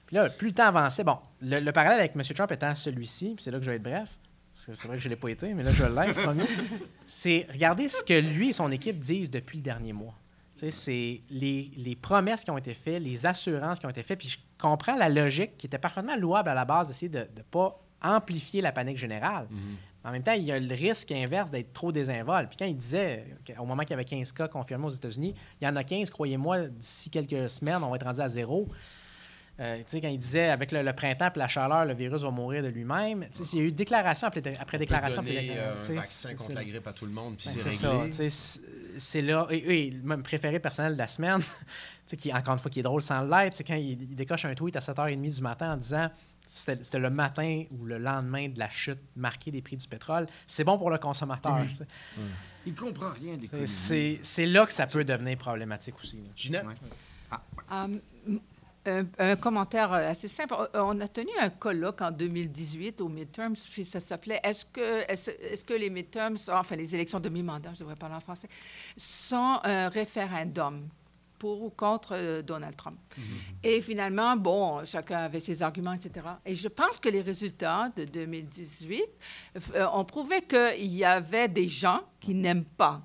Speaker 5: Puis là, plus le temps avançait, bon, le, parallèle avec M. Trump étant celui-ci, puis c'est là que je vais être bref, c'est vrai que je ne l'ai pas été, mais là, je l'ai, c'est regarder ce que lui et son équipe disent depuis le dernier mois. C'est les, les, promesses qui ont été faites, les assurances qui ont été faites, puis je comprends la logique qui était parfaitement louable à la base d'essayer de ne pas amplifier la panique générale. Mhm. En même temps, il y a le risque inverse d'être trop désinvolte. Puis quand il disait, au moment qu'il y avait 15 cas confirmés aux États-Unis, il y en a 15, croyez-moi, d'ici quelques semaines, on va être rendu à zéro. Euh, tu sais, quand il disait avec le, printemps et la chaleur, le virus va mourir de lui-même. Il y a eu déclaration après, après on déclaration.
Speaker 2: Peut donner euh, un vaccin contre la grippe à tout le monde, puis ben, c'est réglé.
Speaker 5: C'est là. Et, et, même préféré personnel de la semaine, qui, encore une fois, qui est drôle sans l'être, c'est quand il, il, décoche un tweet à 7h30 du matin en disant c'était le matin ou le lendemain de la chute marquée des prix du pétrole. C'est bon pour le consommateur.
Speaker 3: Il ne comprend rien
Speaker 5: C'est là que ça peut devenir problématique aussi.
Speaker 2: Ginette?
Speaker 4: Ah. Um, un, commentaire assez simple. On a tenu un colloque en 2018 aux midterms, puis ça s'appelait Est-ce que, est-ce, que les midterms, enfin les élections de mi-mandat, je devrais parler en français, sont un référendum pour ou contre euh, Donald Trump. Mhm. Et finalement, bon, chacun avait ses arguments, etc. Et je pense que les résultats de 2018 euh, ont prouvé qu'il y avait des gens qui n'aiment pas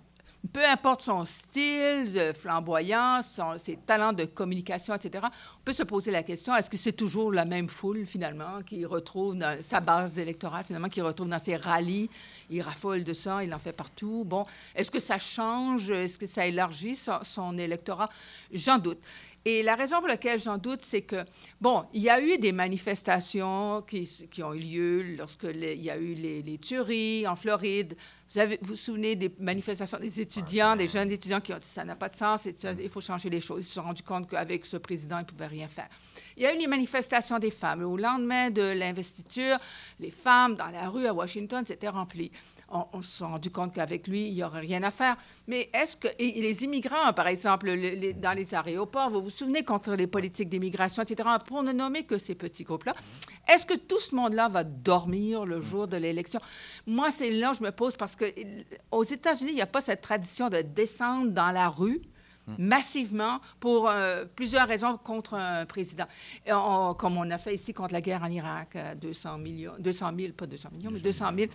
Speaker 4: peu importe son style flamboyant, ses talents de communication, etc., on peut se poser la question, est-ce que c'est toujours la même foule, finalement, qui retrouve sa base électorale, finalement, qui retrouve dans ses rallyes, il raffole de ça, il en fait partout. Bon, est-ce que ça change, est-ce que ça élargit son électorat? J'en doute. Et la raison pour laquelle j'en doute, c'est que, bon, il y a eu des manifestations qui, qui ont eu lieu lorsque il y a eu les, tueries en Floride. Vous avez, vous, souvenez des manifestations des étudiants, des jeunes étudiants qui ont dit ça n'a pas de sens, et il faut changer les choses. Ils se sont rendus compte qu'avec ce président, ils ne pouvaient rien faire. Il y a eu les manifestations des femmes. Au lendemain de l'investiture, les femmes dans la rue à Washington s'étaient remplies on, s'est rendu compte qu'avec lui, il n'y aurait rien à faire. Mais est-ce que les immigrants, par exemple, dans les aéroports, vous vous souvenez contre les politiques d'immigration, etc., pour ne nommer que ces petits groupes-là, est-ce que tout ce monde-là va dormir le jour de l'élection? Moi, c'est là que je me pose parce que aux États-Unis, il n'y a pas cette tradition de descendre dans la rue massivement pour euh, plusieurs raisons contre un président. comme on a fait ici contre la guerre en Irak, 200 millions, 200 000, pas 200 millions, mais 200 000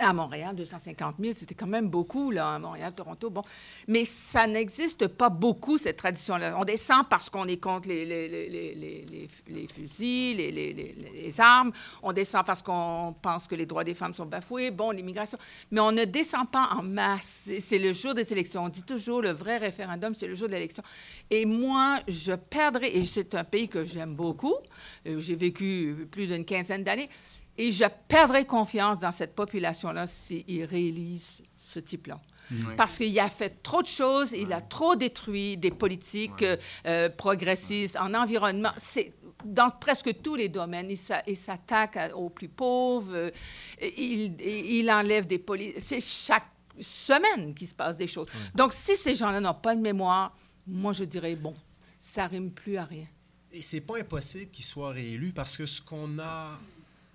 Speaker 4: à Montréal, 250 000, c'était quand même beaucoup, là, à Montréal, Toronto. Bon. Mais ça n'existe pas beaucoup, cette tradition-là. On descend parce qu'on est contre les, les, les, les fusils, les, armes. On descend parce qu'on pense que les droits des femmes sont bafoués. Bon, l'immigration. Mais on ne descend pas en masse. C'est le jour des élections. On dit toujours le vrai référendum, c'est le jour de l'élection. Et moi, je perdrais, et c'est un pays que j'aime beaucoup. Euh, j'ai vécu plus d'une quinzaine d'années. Et je perdrai confiance dans cette population-là s'ils réalisent ce type-là. Parce qu'il a fait trop de choses, il a trop détruit des politiques euh, progressistes en environnement. C'est dans presque tous les domaines. Il s'attaque aux plus pauvres, euh, il, il, enlève des politiques. C'est chaque semaine qu'il se passe des choses. Donc, si ces gens-là n'ont pas de mémoire, moi, je dirais, bon, ça rime plus à rien.
Speaker 2: Et c'est pas impossible qu'il soit réélu parce que ce qu'on a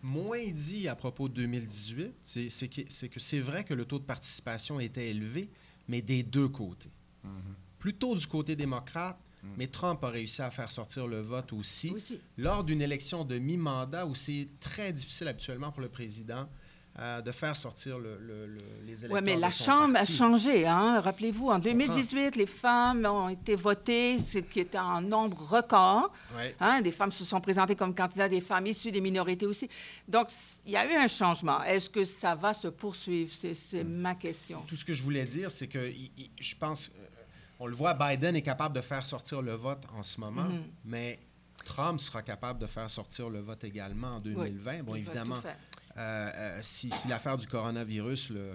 Speaker 2: moins dit à propos de 2018, c'est que c'est vrai que le taux de participation était élevé, mais des deux côtés. Mm-hmm. Plutôt du côté démocrate, mm. mais Trump a réussi à faire sortir le vote aussi. Lors d'une élection de mi-mandat où c'est très difficile habituellement pour le président euh, de faire sortir le, les électeurs.
Speaker 4: Oui, mais la Chambre a changé. Hein? Rappelez-vous, en 2018, les femmes ont été votées, ce qui était en nombre record. Hein? Des femmes se sont présentées comme candidats, des femmes issues des minorités aussi. Donc, il y a eu un changement. Est-ce que ça va se poursuivre? C'est ma question.
Speaker 2: Tout ce que je voulais dire, c'est que je pense, euh, on le voit, Biden est capable de faire sortir le vote en ce moment, mm-hmm. mais Trump sera capable de faire sortir le vote également en 2020. bon, évidemment. Euh, euh, si, l'affaire du coronavirus le,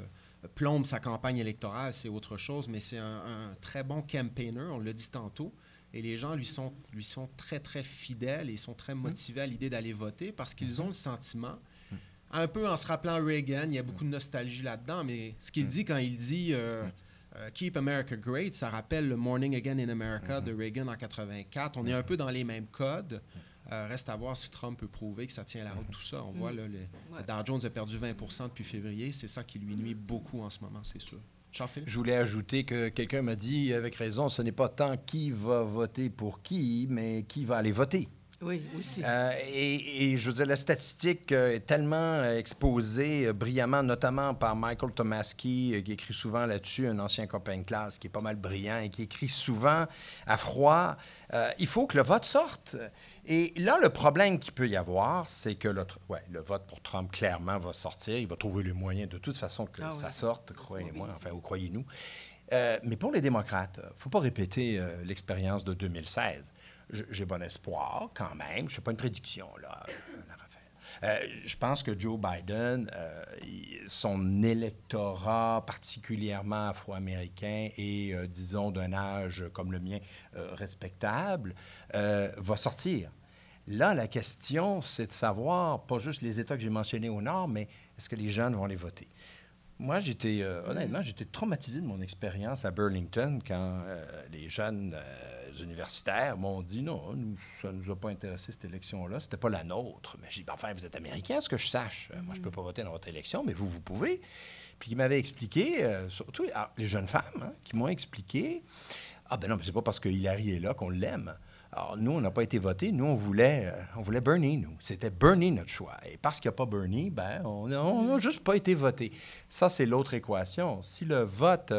Speaker 2: plombe sa campagne électorale, c'est autre chose, mais c'est un, très bon campaigner, on l'a dit tantôt. Et les gens lui sont, lui sont très, très fidèles et sont très mmh. motivés à l'idée d'aller voter parce qu'ils mmh. ont le sentiment, mmh. un peu en se rappelant Reagan, il y a beaucoup de nostalgie là-dedans, mais ce qu'il dit quand il dit euh, Keep America Great, ça rappelle le Morning Again in America de Reagan en 84. On est un peu dans les mêmes codes. Euh, reste à voir si Trump peut prouver que ça tient la route, tout ça. On voit, là, le, Dow Jones a perdu 20% depuis février. C'est ça qui lui nuit beaucoup en ce moment, c'est sûr.
Speaker 3: Je voulais ajouter que quelqu'un m'a dit avec raison, ce n'est pas tant qui va voter pour qui, mais qui va aller voter.
Speaker 4: Oui, aussi.
Speaker 3: Euh, et, je veux dire, la statistique euh, est tellement euh, exposée brillamment, notamment par Michael Tomaski, qui écrit souvent là-dessus, un ancien copain de classe qui est pas mal brillant et qui écrit souvent à froid. il faut que le vote sorte. Et là, le problème qu'il peut y avoir, c'est que le, ouais, le vote pour Trump, clairement, va sortir. Il va trouver le moyen de toute façon que ah ça sorte, croyez-moi, enfin, ou croyez-nous. mais pour les démocrates, il ne faut pas répéter l'expérience de 2016 j'ai bon espoir quand même. Je ne fais pas une prédiction, là, euh, je pense que Joe Biden, euh, son électorat particulièrement afro-américain et, euh, disons, d'un âge comme le mien respectable, va sortir. Là, la question, c'est de savoir, pas juste les États que j'ai mentionnés au nord, mais est-ce que les jeunes vont les voter? Moi, j'étais, honnêtement, j'étais traumatisé de mon expérience à Burlington quand les jeunes universitaires m'ont dit non, nous, ça ne nous a pas intéressé cette élection-là, c'était pas la nôtre. Mais j'ai dit, enfin, vous êtes américain, ce que je sache. Euh, moi, je peux pas voter dans votre élection, mais vous, vous pouvez. Puis ils m'avaient expliqué, euh, surtout les jeunes femmes, hein, qui m'ont expliqué Ah, ben non, mais c'est pas parce que Hillary est là qu'on l'aime. Alors, nous, on n'a pas été votés. Nous, on voulait, euh, on voulait Bernie, nous. C'était Bernie notre choix. Et parce qu'il n'y a pas Bernie, ben, on n'a juste pas été votés. Ça, c'est l'autre équation. Si le vote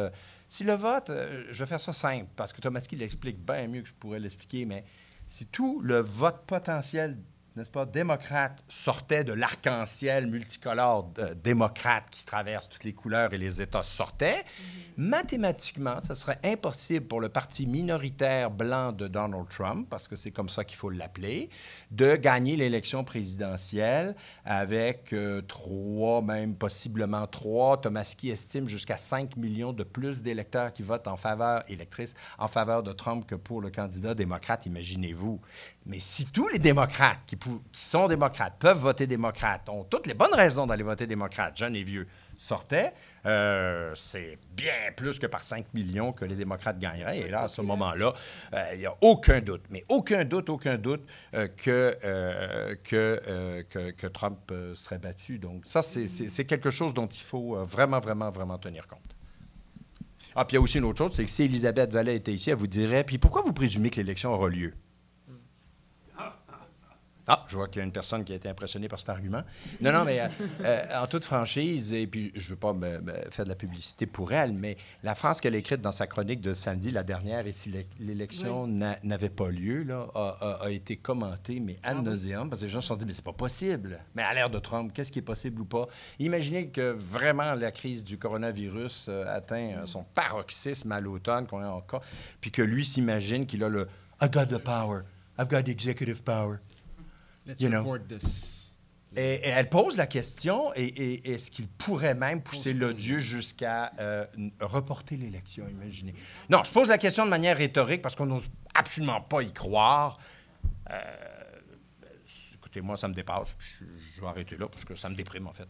Speaker 3: si le vote, euh, je vais faire ça simple, parce que Thomas l'explique bien mieux que je pourrais l'expliquer, mais si tout le vote potentiel n'est-ce pas, démocrate sortait de l'arc-en-ciel multicolore de, démocrate qui traverse toutes les couleurs et les États sortaient, mhm. mathématiquement, ce serait impossible pour le parti minoritaire blanc de Donald Trump, parce que c'est comme ça qu'il faut l'appeler, de gagner l'élection présidentielle avec euh, trois, même possiblement trois. Tomaski estime jusqu'à 5 millions de plus d'électeurs qui votent en faveur, électrices, en faveur de Trump que pour le candidat démocrate, imaginez-vous. Mais si tous les démocrates qui, sont démocrates peuvent voter démocrate, ont toutes les bonnes raisons d'aller voter démocrate, jeunes et vieux, sortaient, euh, c'est bien plus que par 5 millions que les démocrates gagneraient. Et là, à ce moment-là, euh, il n'y a aucun doute, mais aucun doute, aucun doute euh, que, Trump serait battu. Donc ça, c'est quelque chose dont il faut vraiment, vraiment, vraiment tenir compte. Ah, puis il y a aussi une autre chose, c'est que si Elisabeth Vallée était ici, elle vous dirait, puis pourquoi vous présumez que l'élection aura lieu? Ah, je vois qu'il y a une personne qui a été impressionnée par cet argument. Non, non, mais euh, euh, en toute franchise, et puis je ne veux pas faire de la publicité pour elle, mais la phrase qu'elle a écrite dans sa chronique de samedi, la dernière, et si l'élection n'avait pas lieu, là, a, été commentée, mais ad ah nauseum, parce que les gens se sont dit, mais c'est pas possible. Mais à l'ère de Trump, qu'est-ce qui est possible ou pas? Imaginez que vraiment la crise du coronavirus euh, atteint son paroxysme à l'automne, qu'on est encore, puis que lui s'imagine qu'il a le I got the power, I've got the executive power.
Speaker 2: Let's report this.
Speaker 3: Et, elle pose la question et, est-ce qu'il pourrait même pousser l'odieux jusqu'à euh, reporter l'élection, imaginez. Non, je pose la question de manière rhétorique parce qu'on n'ose absolument pas y croire. Euh, écoutez, moi, ça me dépasse. Je, je, vais arrêter là parce que ça me déprime, en fait.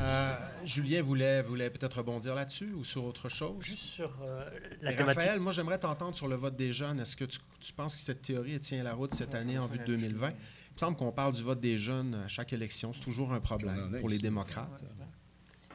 Speaker 2: Euh, Julien voulait, voulait peut-être rebondir là-dessus ou sur autre chose?
Speaker 6: Juste sur euh,
Speaker 2: la thématique. Raphaël, moi, j'aimerais t'entendre sur le vote des jeunes. Est-ce que tu, penses que cette théorie tient la route cette année en vue de 2020? Il me semble qu'on parle du vote des jeunes à chaque élection. C'est toujours un problème pour les démocrates.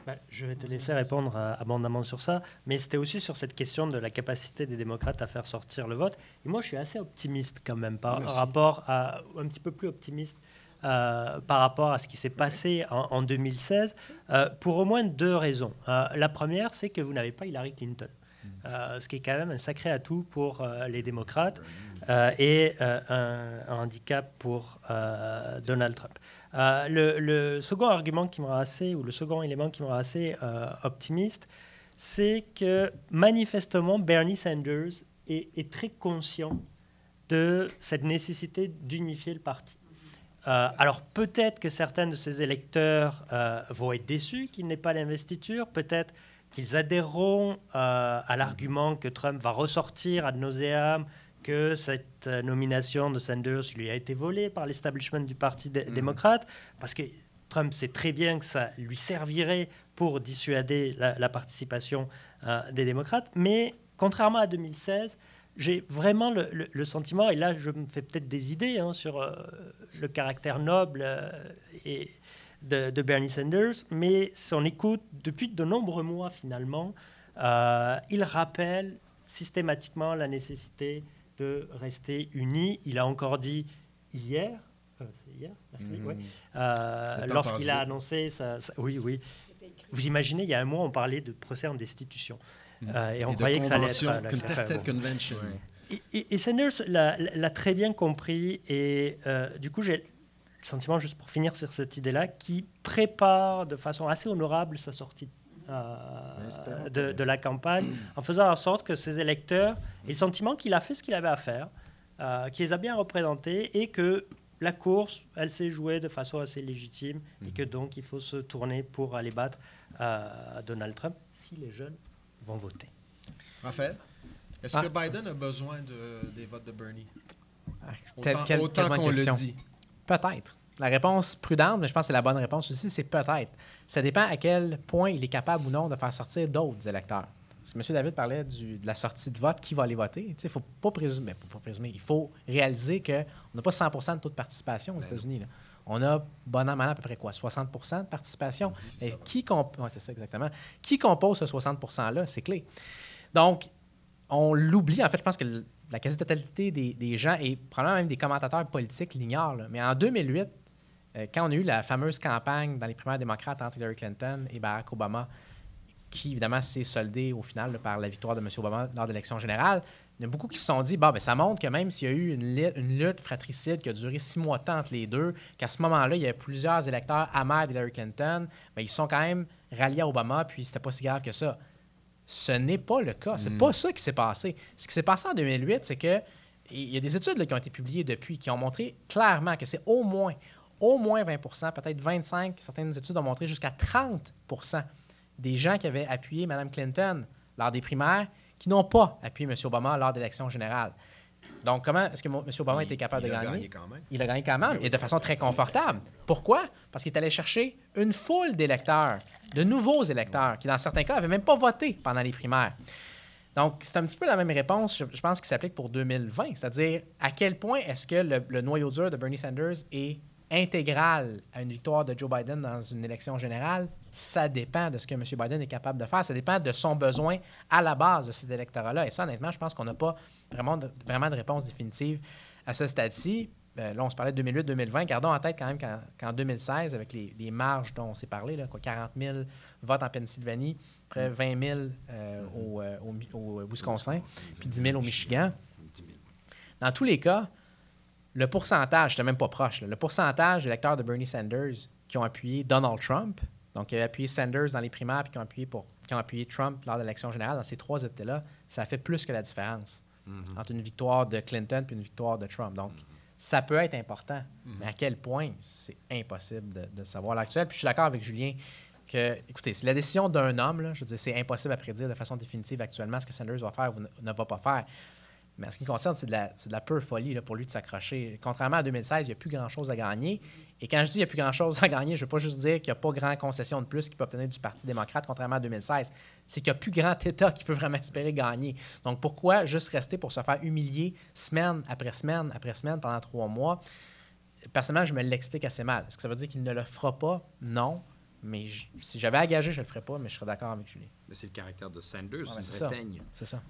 Speaker 6: Ben, je vais te laisser répondre abondamment sur ça, mais c'était aussi sur cette question de la capacité des démocrates à faire sortir le vote. Et moi, je suis assez optimiste quand même par rapport à, un petit peu plus optimiste euh, par rapport à ce qui s'est passé en, 2016, euh, pour au moins deux raisons. Euh, la première, c'est que vous n'avez pas Hillary Clinton. ce qui est quand même un sacré atout pour les démocrates et un, handicap pour Donald Trump. Le, second argument qui me rend assez, ou le second élément qui me rend assez optimiste, c'est que manifestement Bernie Sanders est très conscient de cette nécessité d'unifier le parti. Euh, alors peut-être que certains de ces électeurs euh, vont être déçus qu'il n'ait pas l'investiture, peut-être qu'ils adhéreront euh, à l'argument que Trump va ressortir ad nauseam, que cette nomination de Sanders lui a été volée par l'establishment du Parti mhm. démocrate, parce que Trump sait très bien que ça lui servirait pour dissuader la, la participation des démocrates, mais contrairement à 2016, j'ai vraiment le, sentiment, et là je me fais peut-être des idées hein, sur euh, le caractère noble euh, et de, Bernie Sanders, mais son écoute depuis de nombreux mois finalement, euh, il rappelle systématiquement la nécessité de rester unis. Il a encore dit hier, hier, mmh. lorsqu'il a annoncé ça, oui, oui. Vous imaginez, il y a un mois, on parlait de procès en destitution.
Speaker 2: Mmh. et on croyait que ça allait être... Contested Convention.
Speaker 6: Et, Sanders l'a très bien compris. Et du coup, j'ai le sentiment, juste pour finir sur cette idée-là, qui prépare de façon assez honorable sa sortie euh, de, la campagne, en faisant en sorte que ses électeurs aient le sentiment qu'il a fait ce qu'il avait à faire, euh, qu'il les a bien représentés et que la course, elle s'est jouée de façon assez légitime et que donc il faut se tourner pour aller battre euh, Donald Trump si les jeunes vont voter.
Speaker 2: Raphaël, est-ce que ah. Biden a besoin de, des votes de Bernie?
Speaker 5: Ah, Autant, qu'on le dit. Peut-être. La réponse prudente, mais je pense que c'est la bonne réponse aussi, c'est peut-être. Ça dépend à quel point il est capable ou non de faire sortir d'autres électeurs. Si M. David parlait de la sortie de vote, qui va aller voter? Il ne faut pas présumer, pas présumer, il faut réaliser qu'on n'a pas 100% de taux de participation aux ben États-Unis. On a, bon an, à peu près quoi? 60% de participation. Et qui, c'est ça exactement. Qui compose ce 60 %-là? C'est clé. Donc, on l'oublie. En fait, je pense que la quasi-totalité des, gens, et probablement même des commentateurs politiques, l'ignorent. Mais en 2008, euh, quand on a eu la fameuse campagne dans les primaires démocrates entre Hillary Clinton et Barack Obama, qui évidemment s'est soldée au final par la victoire de M. Obama lors de l'élection générale, il y en a beaucoup qui se sont dit, bah, ben, ça montre que même s'il y a eu une, lutte fratricide qui a duré six mois de temps entre les deux, qu'à ce moment-là, il y avait plusieurs électeurs amers d'Hillary Clinton, ben, ils sont quand même ralliés à Obama, puis c'était pas si grave que ça. Ce n'est pas le cas. C'est n'est mm. pas ça qui s'est passé. Ce qui s'est passé en 2008, c'est que il y a des études qui ont été publiées depuis qui ont montré clairement que c'est au moins, au moins 20% peut-être 25, certaines études ont montré jusqu'à 30% des gens qui avaient appuyé Mme Clinton lors des primaires qui n'ont pas appuyé M. Obama lors de l'élection générale. Donc, comment est-ce que M. Obama a été capable de gagner?
Speaker 2: gagné quand même.
Speaker 5: Il a gagné quand même, et de façon très confortable. Pourquoi? Parce qu'il est allé chercher une foule d'électeurs de nouveaux électeurs qui, dans certains cas, n'avaient même pas voté pendant les primaires. Donc, c'est un petit peu la même réponse, je, pense, qui s'applique pour 2020, c'est-à-dire à quel point est-ce que le, noyau dur de Bernie Sanders est intégral à une victoire de Joe Biden dans une élection générale, ça dépend de ce que M. Biden est capable de faire. Ça dépend de son besoin à la base de cet électorat-là. Et ça, honnêtement, je pense qu'on n'a pas vraiment vraiment de réponse définitive à ce stade-ci. Euh, là, on se parlait de 2008-2020. Gardons en tête quand même qu'en 2016, avec les, marges dont on s'est parlé, là, quoi, 40 000 votes en Pennsylvanie, près 20 000 euh, euh, au, Wisconsin, puis 10 000 au Michigan. Dans tous les cas, le pourcentage, c'était même pas proche, le pourcentage d'électeurs de Bernie Sanders qui ont appuyé Donald Trump, donc qui ont appuyé Sanders dans les primaires, puis qui ont appuyé, pour, qui ont appuyé Trump lors de l'élection générale, dans ces trois États-là, ça fait plus que la différence mm-hmm. entre une victoire de Clinton et une victoire de Trump. Donc, mm-hmm ça peut être important. Mhm. Mais à quel point, c'est impossible de, savoir l'actuel. Puis je suis d'accord avec Julien que, écoutez, c'est la décision d'un homme, là, je veux dire, c'est impossible à prédire de façon définitive actuellement ce que Sanders va faire ou ne va pas faire. Mais en ce qui me concerne, c'est de la, de la pure folie là, pour lui de s'accrocher. Contrairement à 2016, il n'y a plus grand-chose à gagner. Et quand je dis qu'il n'y a plus grand-chose à gagner, je ne veux pas juste dire qu'il n'y a pas grand concession de plus qu'il peut obtenir du Parti démocrate, contrairement à 2016. C'est qu'il n'y a plus grand État qui peut vraiment espérer gagner. Donc pourquoi juste rester pour se faire humilier semaine après semaine après semaine pendant trois mois? Personnellement, je me l'explique assez mal. Est-ce que ça veut dire qu'il ne le fera pas? Non. Mais si j'avais à gager, je ne le ferais pas, mais je serais d'accord avec Julie.
Speaker 3: Mais c'est le caractère de Sanders,
Speaker 5: c'est ça. C'est ça.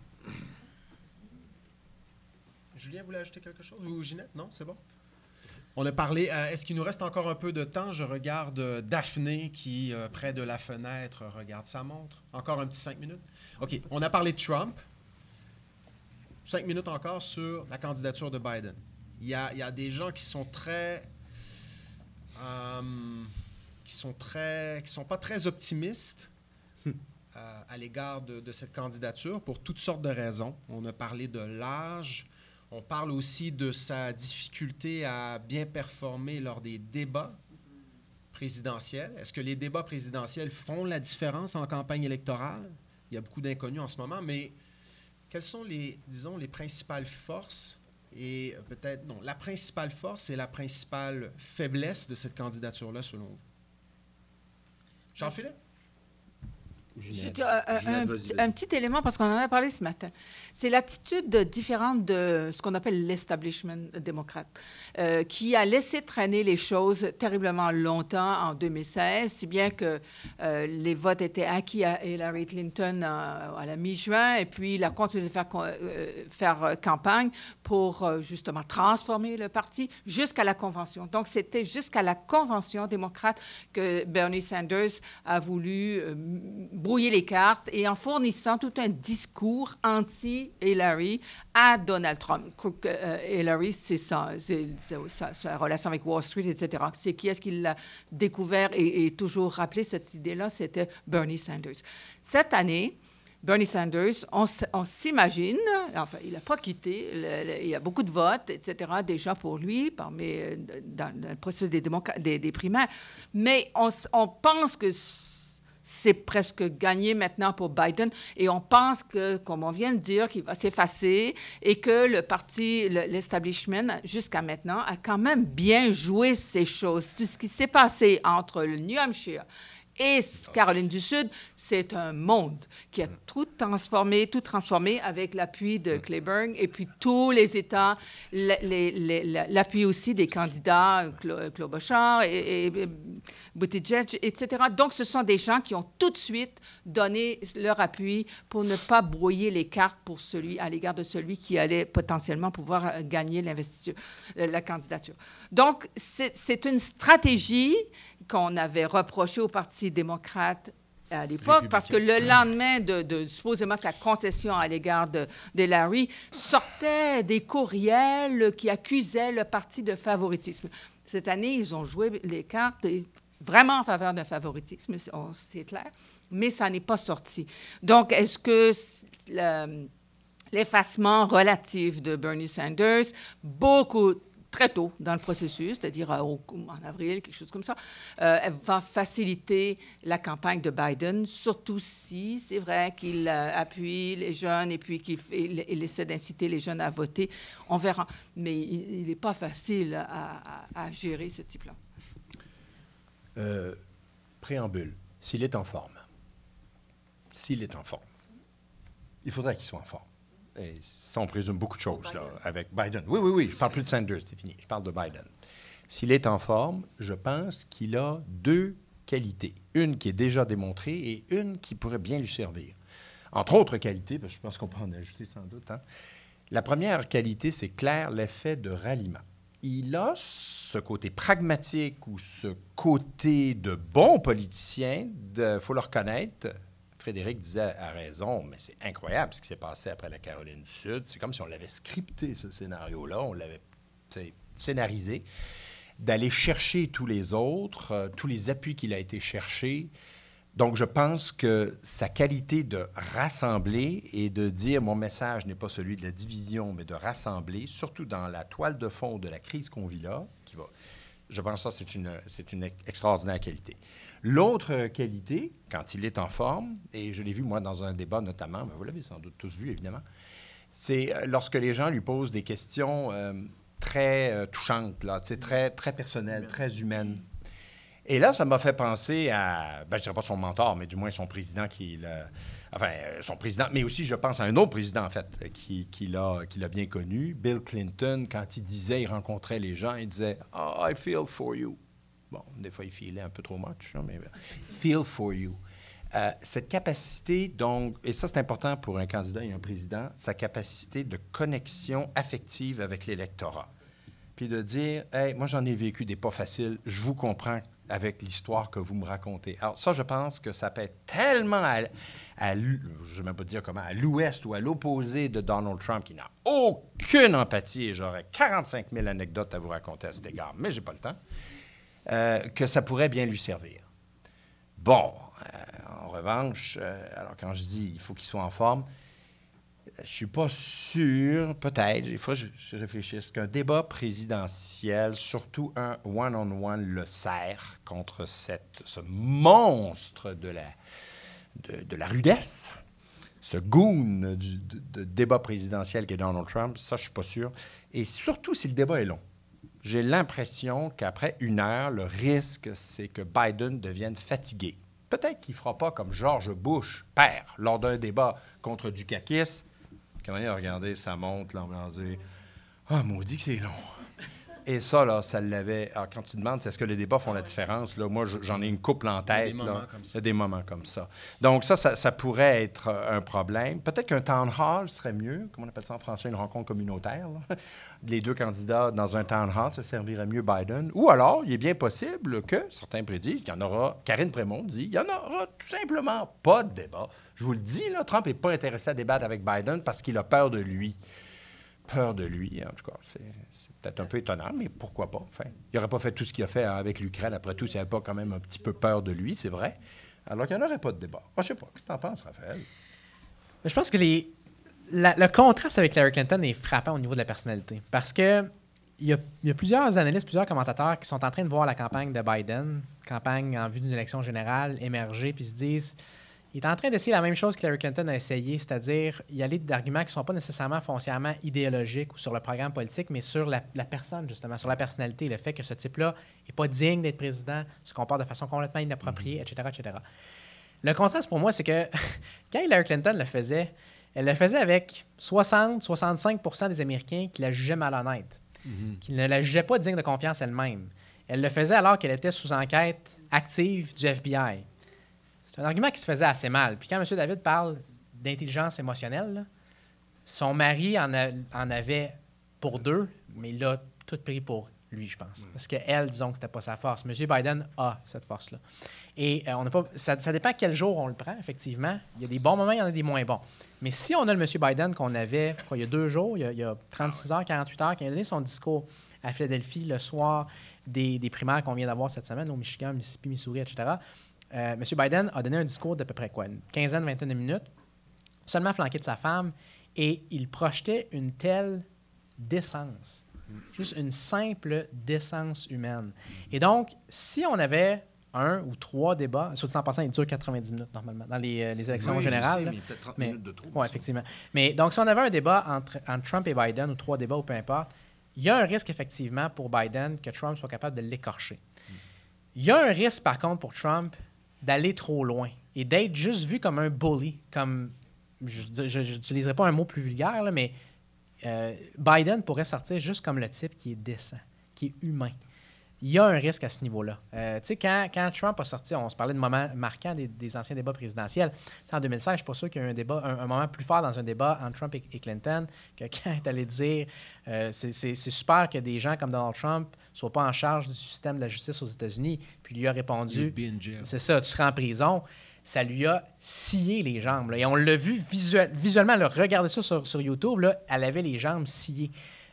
Speaker 2: Julien voulait ajouter quelque chose? Ou Ginette? Non, c'est bon? On a parlé. Euh, est-ce qu'il nous reste encore un peu de temps? Je regarde euh, Daphné qui, euh, près de la fenêtre, regarde sa montre. Encore un petit cinq minutes. OK. On a parlé de Trump. Cinq minutes encore sur la candidature de Biden. Il y a, des gens qui sont très. qui sont très. qui sont pas très optimistes. à l'égard de, de, cette candidature pour toutes sortes de raisons. On a parlé de l'âge, on parle aussi de sa difficulté à bien performer lors des débats présidentiels. Est-ce que les débats présidentiels font la différence en campagne électorale? Il y a beaucoup d'inconnus en ce moment, mais quelles sont les, disons, les principales forces? Et peut-être, non, la principale force et la principale faiblesse de cette candidature-là, selon vous? Jean-Philippe?
Speaker 4: Un, petit élément, parce qu'on en a parlé ce matin. C'est l'attitude différente de ce qu'on appelle l'establishment démocrate, euh, qui a laissé traîner les choses terriblement longtemps en 2016, si bien que euh, les votes étaient acquis à Hillary Clinton à la mi-juin, et puis il a continué de faire, faire campagne pour justement transformer le parti jusqu'à la convention. Donc, c'était jusqu'à la convention démocrate que Bernie Sanders a voulu brouiller les cartes et en fournissant tout un discours anti-Hillary à Donald Trump. Euh, Hillary, c'est sa, sa, relation avec Wall Street, etc. C'est qui est-ce qui l'a découvert et, toujours rappelé cette idée-là? C'était Bernie Sanders. Cette année, Bernie Sanders, on, s'imagine, enfin, il n'a pas quitté, il y a beaucoup de votes, etc., déjà pour lui, parmi, euh, dans, le processus des, primaires, mais on pense que c'est presque gagné maintenant pour Biden. Et on pense que, comme on vient de dire, qu'il va s'effacer et que le parti, l'establishment, jusqu'à maintenant, a quand même bien joué ces choses. Tout ce qui s'est passé entre le New Hampshire et Caroline du Sud, c'est un monde qui a tout transformé, tout transformé avec l'appui de Cleburne et puis tous les États, l'appui aussi des candidats, Klobuchar et, et Buttigieg, etc. Donc, ce sont des gens qui ont tout de suite donné leur appui pour ne pas brouiller les cartes pour celui, à l'égard de celui qui allait potentiellement pouvoir gagner l'investiture, euh, la candidature. Donc, c'est une stratégie qu'on avait reproché au Parti démocrate à l'époque, parce que le lendemain de, supposément sa concession à l'égard de, de, Larry, sortaient des courriels qui accusaient le parti de favoritisme. Cette année, ils ont joué les cartes vraiment en faveur d'un favoritisme, c'est clair, mais ça n'est pas sorti. Donc, est-ce que l'effacement relatif de Bernie Sanders, beaucoup très tôt dans le processus, c'est-à-dire euh, en avril, quelque chose comme ça, euh, va faciliter la campagne de Biden, surtout si c'est vrai qu'il euh, appuie les jeunes et puis qu'il essaie d'inciter les jeunes à voter. On verra. Mais il n'est pas facile à, gérer ce type-là.
Speaker 3: préambule. S'il est en forme, s'il est en forme, il faudrait qu'il soit en forme. Et ça, on présume beaucoup de choses là, avec Biden. Oui, oui, oui, je parle plus de Sanders, c'est fini. Je parle de Biden. S'il est en forme, je pense qu'il a deux qualités. Une qui est déjà démontrée et une qui pourrait bien lui servir. Entre autres qualités, parce que je pense qu'on peut en ajouter sans doute. Hein. La première qualité, c'est clair l'effet de ralliement. Il a ce côté pragmatique ou ce côté de bon politicien, il faut le reconnaître, Frédéric disait à raison, mais c'est incroyable ce qui s'est passé après la Caroline du Sud. C'est comme si on l'avait scripté, ce scénario-là, on l'avait scénarisé, d'aller chercher tous les autres, euh, tous les appuis qu'il a été chercher. Donc, je pense que sa qualité de rassembler et de dire mon message n'est pas celui de la division, mais de rassembler, surtout dans la toile de fond de la crise qu'on vit là, qui va, je pense que ça, c'est une, c'est une extraordinaire qualité. L'autre qualité, quand il est en forme, et je l'ai vu moi dans un débat notamment, mais vous l'avez sans doute tous vu évidemment, c'est euh, lorsque les gens lui posent des questions euh, très euh, touchantes, là, très, très personnelles, très humaines. Et là, ça m'a fait penser à, ben, je ne dirais pas son mentor, mais du moins son président qui l'a, enfin, son président, mais aussi, je pense à un autre président, en fait, qui, qui l'a bien connu, Bill Clinton, quand il disait, il rencontrait les gens, il disait, oh, I feel for you. Bon, des fois, il filait un peu trop much, mais feel for you. Euh, cette capacité, donc, et ça c'est important pour un candidat et un président, sa capacité de connexion affective avec l'électorat. Puis de dire, hey, moi j'en ai vécu des pas faciles, je vous comprends avec l'histoire que vous me racontez. Alors ça, je pense que ça peut tellement à, je vais même pas dire comment, à l'ouest ou à l'opposé de Donald Trump, qui n'a aucune empathie, et j'aurais 45 000 anecdotes à vous raconter à cet égard, mais j'ai pas le temps. Euh, que ça pourrait bien lui servir. Bon, euh, en revanche, euh, alors quand je dis il faut qu'il soit en forme, je suis pas sûr, peut-être, il faut que je, réfléchisse, qu'un débat présidentiel, surtout un one-on-one, le sert contre ce monstre de la, de, la rudesse, ce goon de, débat présidentiel qui est Donald Trump, ça, je suis pas sûr. Et surtout si le débat est long j'ai l'impression qu'après une heure, le risque, c'est que Biden devienne fatigué Peut-être qu'il ne fera pas comme George Bush, père, lors d'un débat contre Dukakis. Comment il a regardé sa montre, là, on dire Ah, maudit que c'est long. Et ça, là, ça l'avait. Alors, quand tu demandes, est-ce que les débats font la différence, là, moi, j'en ai une couple en tête. Il y a des moments comme ça. Il y a des moments comme ça. Donc, ça, ça, pourrait être un problème. Peut-être qu'un town hall serait mieux. Comment on appelle ça en français, une rencontre communautaire. Les deux candidats dans un town hall, ça servirait mieux Biden. Ou alors, il est bien possible que, certains prédisent qu'il y en aura, Karine Prémont dit, il y en aura tout simplement pas de débat. Je vous le dis, là, Trump n'est pas intéressé à débattre avec Biden parce qu'il a peur de lui peur de lui. En tout cas, c'est peut-être un peu étonnant, mais pourquoi pas? Enfin, il n'aurait pas fait tout ce qu'il a fait avec l'Ukraine. Après tout, s'il n'avait pas quand même un petit peu peur de lui, c'est vrai. Alors qu'il n'y en aurait pas de débat. je ne sais pas. Qu'est-ce que tu en penses, Raphaël?
Speaker 5: Je pense que les, le contraste avec Larry Clinton est frappant au niveau de la personnalité. Parce que il y, a, il y, a, plusieurs analystes, plusieurs commentateurs qui sont en train de voir la campagne de Biden, campagne en vue d'une élection générale, émerger, puis se disent il est en train d'essayer la même chose que Larry Clinton a essayé, c'est-à-dire y aller d'arguments qui ne sont pas nécessairement foncièrement idéologiques ou sur le programme politique, mais sur la, personne, justement, sur la personnalité, le fait que ce type-là n'est pas digne d'être président, se comporte de façon complètement inappropriée, etc., etc. Le contraste pour moi, c'est que quand Hillary Clinton le faisait, elle le faisait avec 60-65% des Américains qui la jugeaient malhonnête, mm-hmm. qui ne la jugeaient pas digne de confiance elle-même. Elle le faisait alors qu'elle était sous enquête active du FBI c'est un argument qui se faisait assez mal. Puis quand M. David parle d'intelligence émotionnelle, son mari en, avait pour deux, mais il a tout pris pour lui, je pense. Parce qu'elle, disons que c'était pas sa force. M. Biden a cette force-là. Et euh, on pas, ça, dépend quel jour on le prend, effectivement. Il y a des bons moments, il y en a des moins bons. Mais si on a le M. Biden qu'on avait il y a deux jours, il y a, 36 heures, 48 heures, qui a donné son discours à Philadelphie le soir des, des primaires qu'on vient d'avoir cette semaine au Michigan, Mississippi, Missouri, etc., euh, M. Biden a donné un discours d'à peu près quoi, une quinzaine, vingtaine de minutes, seulement flanqué de sa femme, et il projetait une telle décence, juste une simple décence humaine. Et donc, si on avait un ou trois débats, sur 100 il dure 90 minutes normalement dans les, euh, élections générales.
Speaker 3: mais peut-être 30 minutes de trop.
Speaker 5: Oui, effectivement. Mais donc, si on avait un débat entre, entre, Trump et Biden, ou trois débats, ou peu importe, il y a un risque effectivement pour Biden que Trump soit capable de l'écorcher. Il y a un risque, par contre, pour Trump d'aller trop loin et d'être juste vu comme un bully, comme je n'utiliserai pas un mot plus vulgaire, mais euh, Biden pourrait sortir juste comme le type qui est décent, qui est humain il y a un risque à ce niveau-là. Euh, tu sais, quand, quand, Trump a sorti, on se parlait de moments marquants des, anciens débats présidentiels. en 2016, je ne suis pas sûr qu'il y a eu un, débat, un, moment plus fort dans un débat entre Trump et, Clinton que quand il allait dire euh, c'est super que des gens comme Donald Trump ne soient pas en charge du système de la justice aux États-Unis. Puis il lui a répondu c'est ça, tu seras en prison. Ça lui a scié les jambes. Et on l'a vu visuellement, là, regardez ça sur, sur YouTube, là, elle avait les jambes sciées.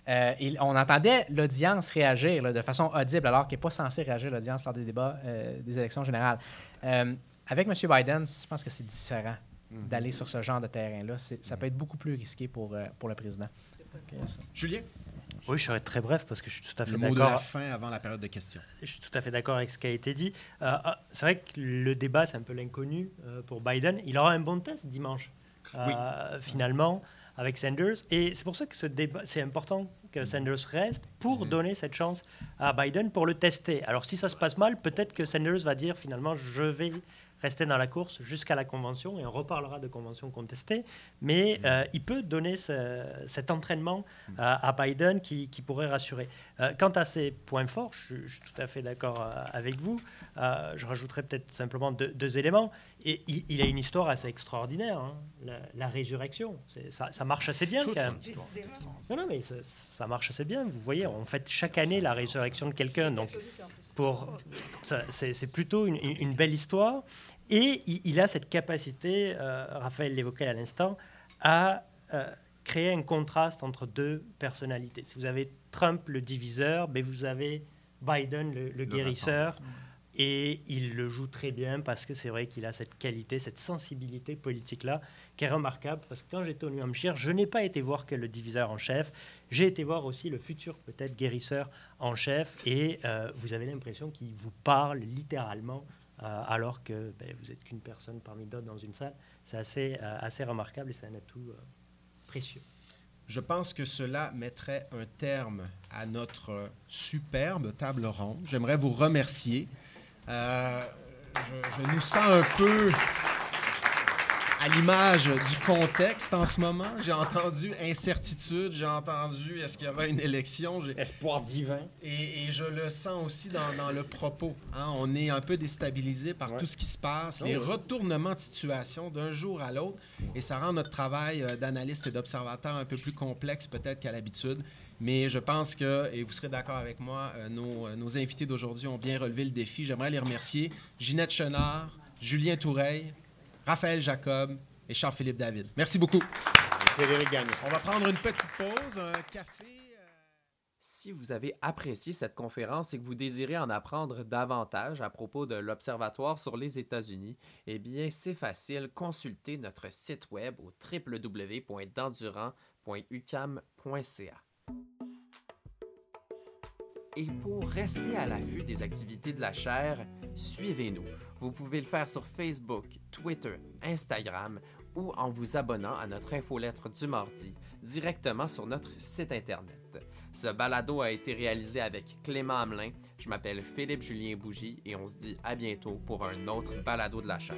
Speaker 5: Euh, on entendait l'audience réagir de façon audible, alors qu'elle n'est pas censée réagir l'audience lors des débats euh, des élections générales. Euh, avec M. Biden, je pense que c'est différent mhm. d'aller sur ce genre de terrain-là. Ça peut être beaucoup plus risqué pour, pour le président.
Speaker 2: Julien?
Speaker 6: Oui, je serai très bref parce que je suis tout à fait d'accord.
Speaker 2: Le mot de la fin avant la période de questions.
Speaker 6: Je suis tout à fait d'accord avec ce qui a été dit. Ah, c'est vrai que le débat, c'est un peu l'inconnu pour Biden. Il aura un bon test dimanche, finalement, avec Sanders. Et c'est pour ça que ce débat, c'est important que Sanders reste pour mhm. donner cette chance à Biden pour le tester. Alors si ça se passe mal, peut-être que Sanders va dire finalement je vais rester dans la course jusqu'à la convention et on reparlera de convention contestée. Mais mm. euh, il peut donner cet entraînement mm. à Biden qui, pourrait rassurer. Euh, quant à ses points forts, je, suis tout à fait d'accord euh, avec vous. je rajouterai peut-être simplement deux, éléments. Et il, a une histoire assez extraordinaire, hein. la, résurrection. Ça, ça, marche assez bien. Non, non, mais ça, marche assez bien. Vous voyez, on fait chaque année la résurrection de quelqu'un. Donc, pour, c'est plutôt une, une, belle histoire. Et il, a cette capacité, euh, Raphaël l'évoquait à l'instant, à euh, créer un contraste entre deux personnalités. Si vous avez Trump le diviseur, mais vous avez Biden le, guérisseur. Et il le joue très bien parce que c'est vrai qu'il a cette qualité, cette sensibilité politique-là qui est remarquable. Parce que quand j'étais au New Hampshire, je n'ai pas été voir que le diviseur en chef, j'ai été voir aussi le futur peut-être guérisseur en chef. Et euh, vous avez l'impression qu'il vous parle littéralement alors que ben, vous n'êtes qu'une personne parmi d'autres dans une salle. C'est assez, euh, assez remarquable et c'est un atout euh, précieux.
Speaker 2: Je pense que cela mettrait un terme à notre superbe table ronde. J'aimerais vous remercier. je nous sens un peu à l'image du contexte en ce moment. J'ai entendu incertitude, j'ai entendu est-ce qu'il y aura une élection?
Speaker 3: Espoir divin.
Speaker 2: Et, je le sens aussi dans, le propos. Hein. On est un peu déstabilisé par tout ce qui se passe, les retournements de situation d'un jour à l'autre. Et ça rend notre travail euh, d'analyste et d'observateur un peu plus complexe peut-être qu'à l'habitude. Mais je pense que, et vous serez d'accord avec moi, euh, nos, euh, nos invités d'aujourd'hui ont bien relevé le défi. J'aimerais les remercier. Ginette Chenard, Julien Toureil, Raphaël Jacob et Charles-Philippe David. Merci beaucoup.
Speaker 3: Frédéric Gagnon.
Speaker 2: On va prendre une petite pause, un café. Euh.
Speaker 1: Si vous avez apprécié cette conférence et que vous désirez en apprendre davantage à propos de l'Observatoire sur les États-Unis, eh bien, c'est facile, consultez notre site web au www.dendurant.ucam.ca. Et pour rester à l'affût des activités de la chaire, suivez-nous. Vous pouvez le faire sur Facebook, Twitter, Instagram ou en vous abonnant à notre infolettre du mardi directement sur notre site Internet. Ce balado a été réalisé avec Clément Hamelin. Je m'appelle Philippe Julien Bougie et on se dit à bientôt pour un autre balado de la chaire.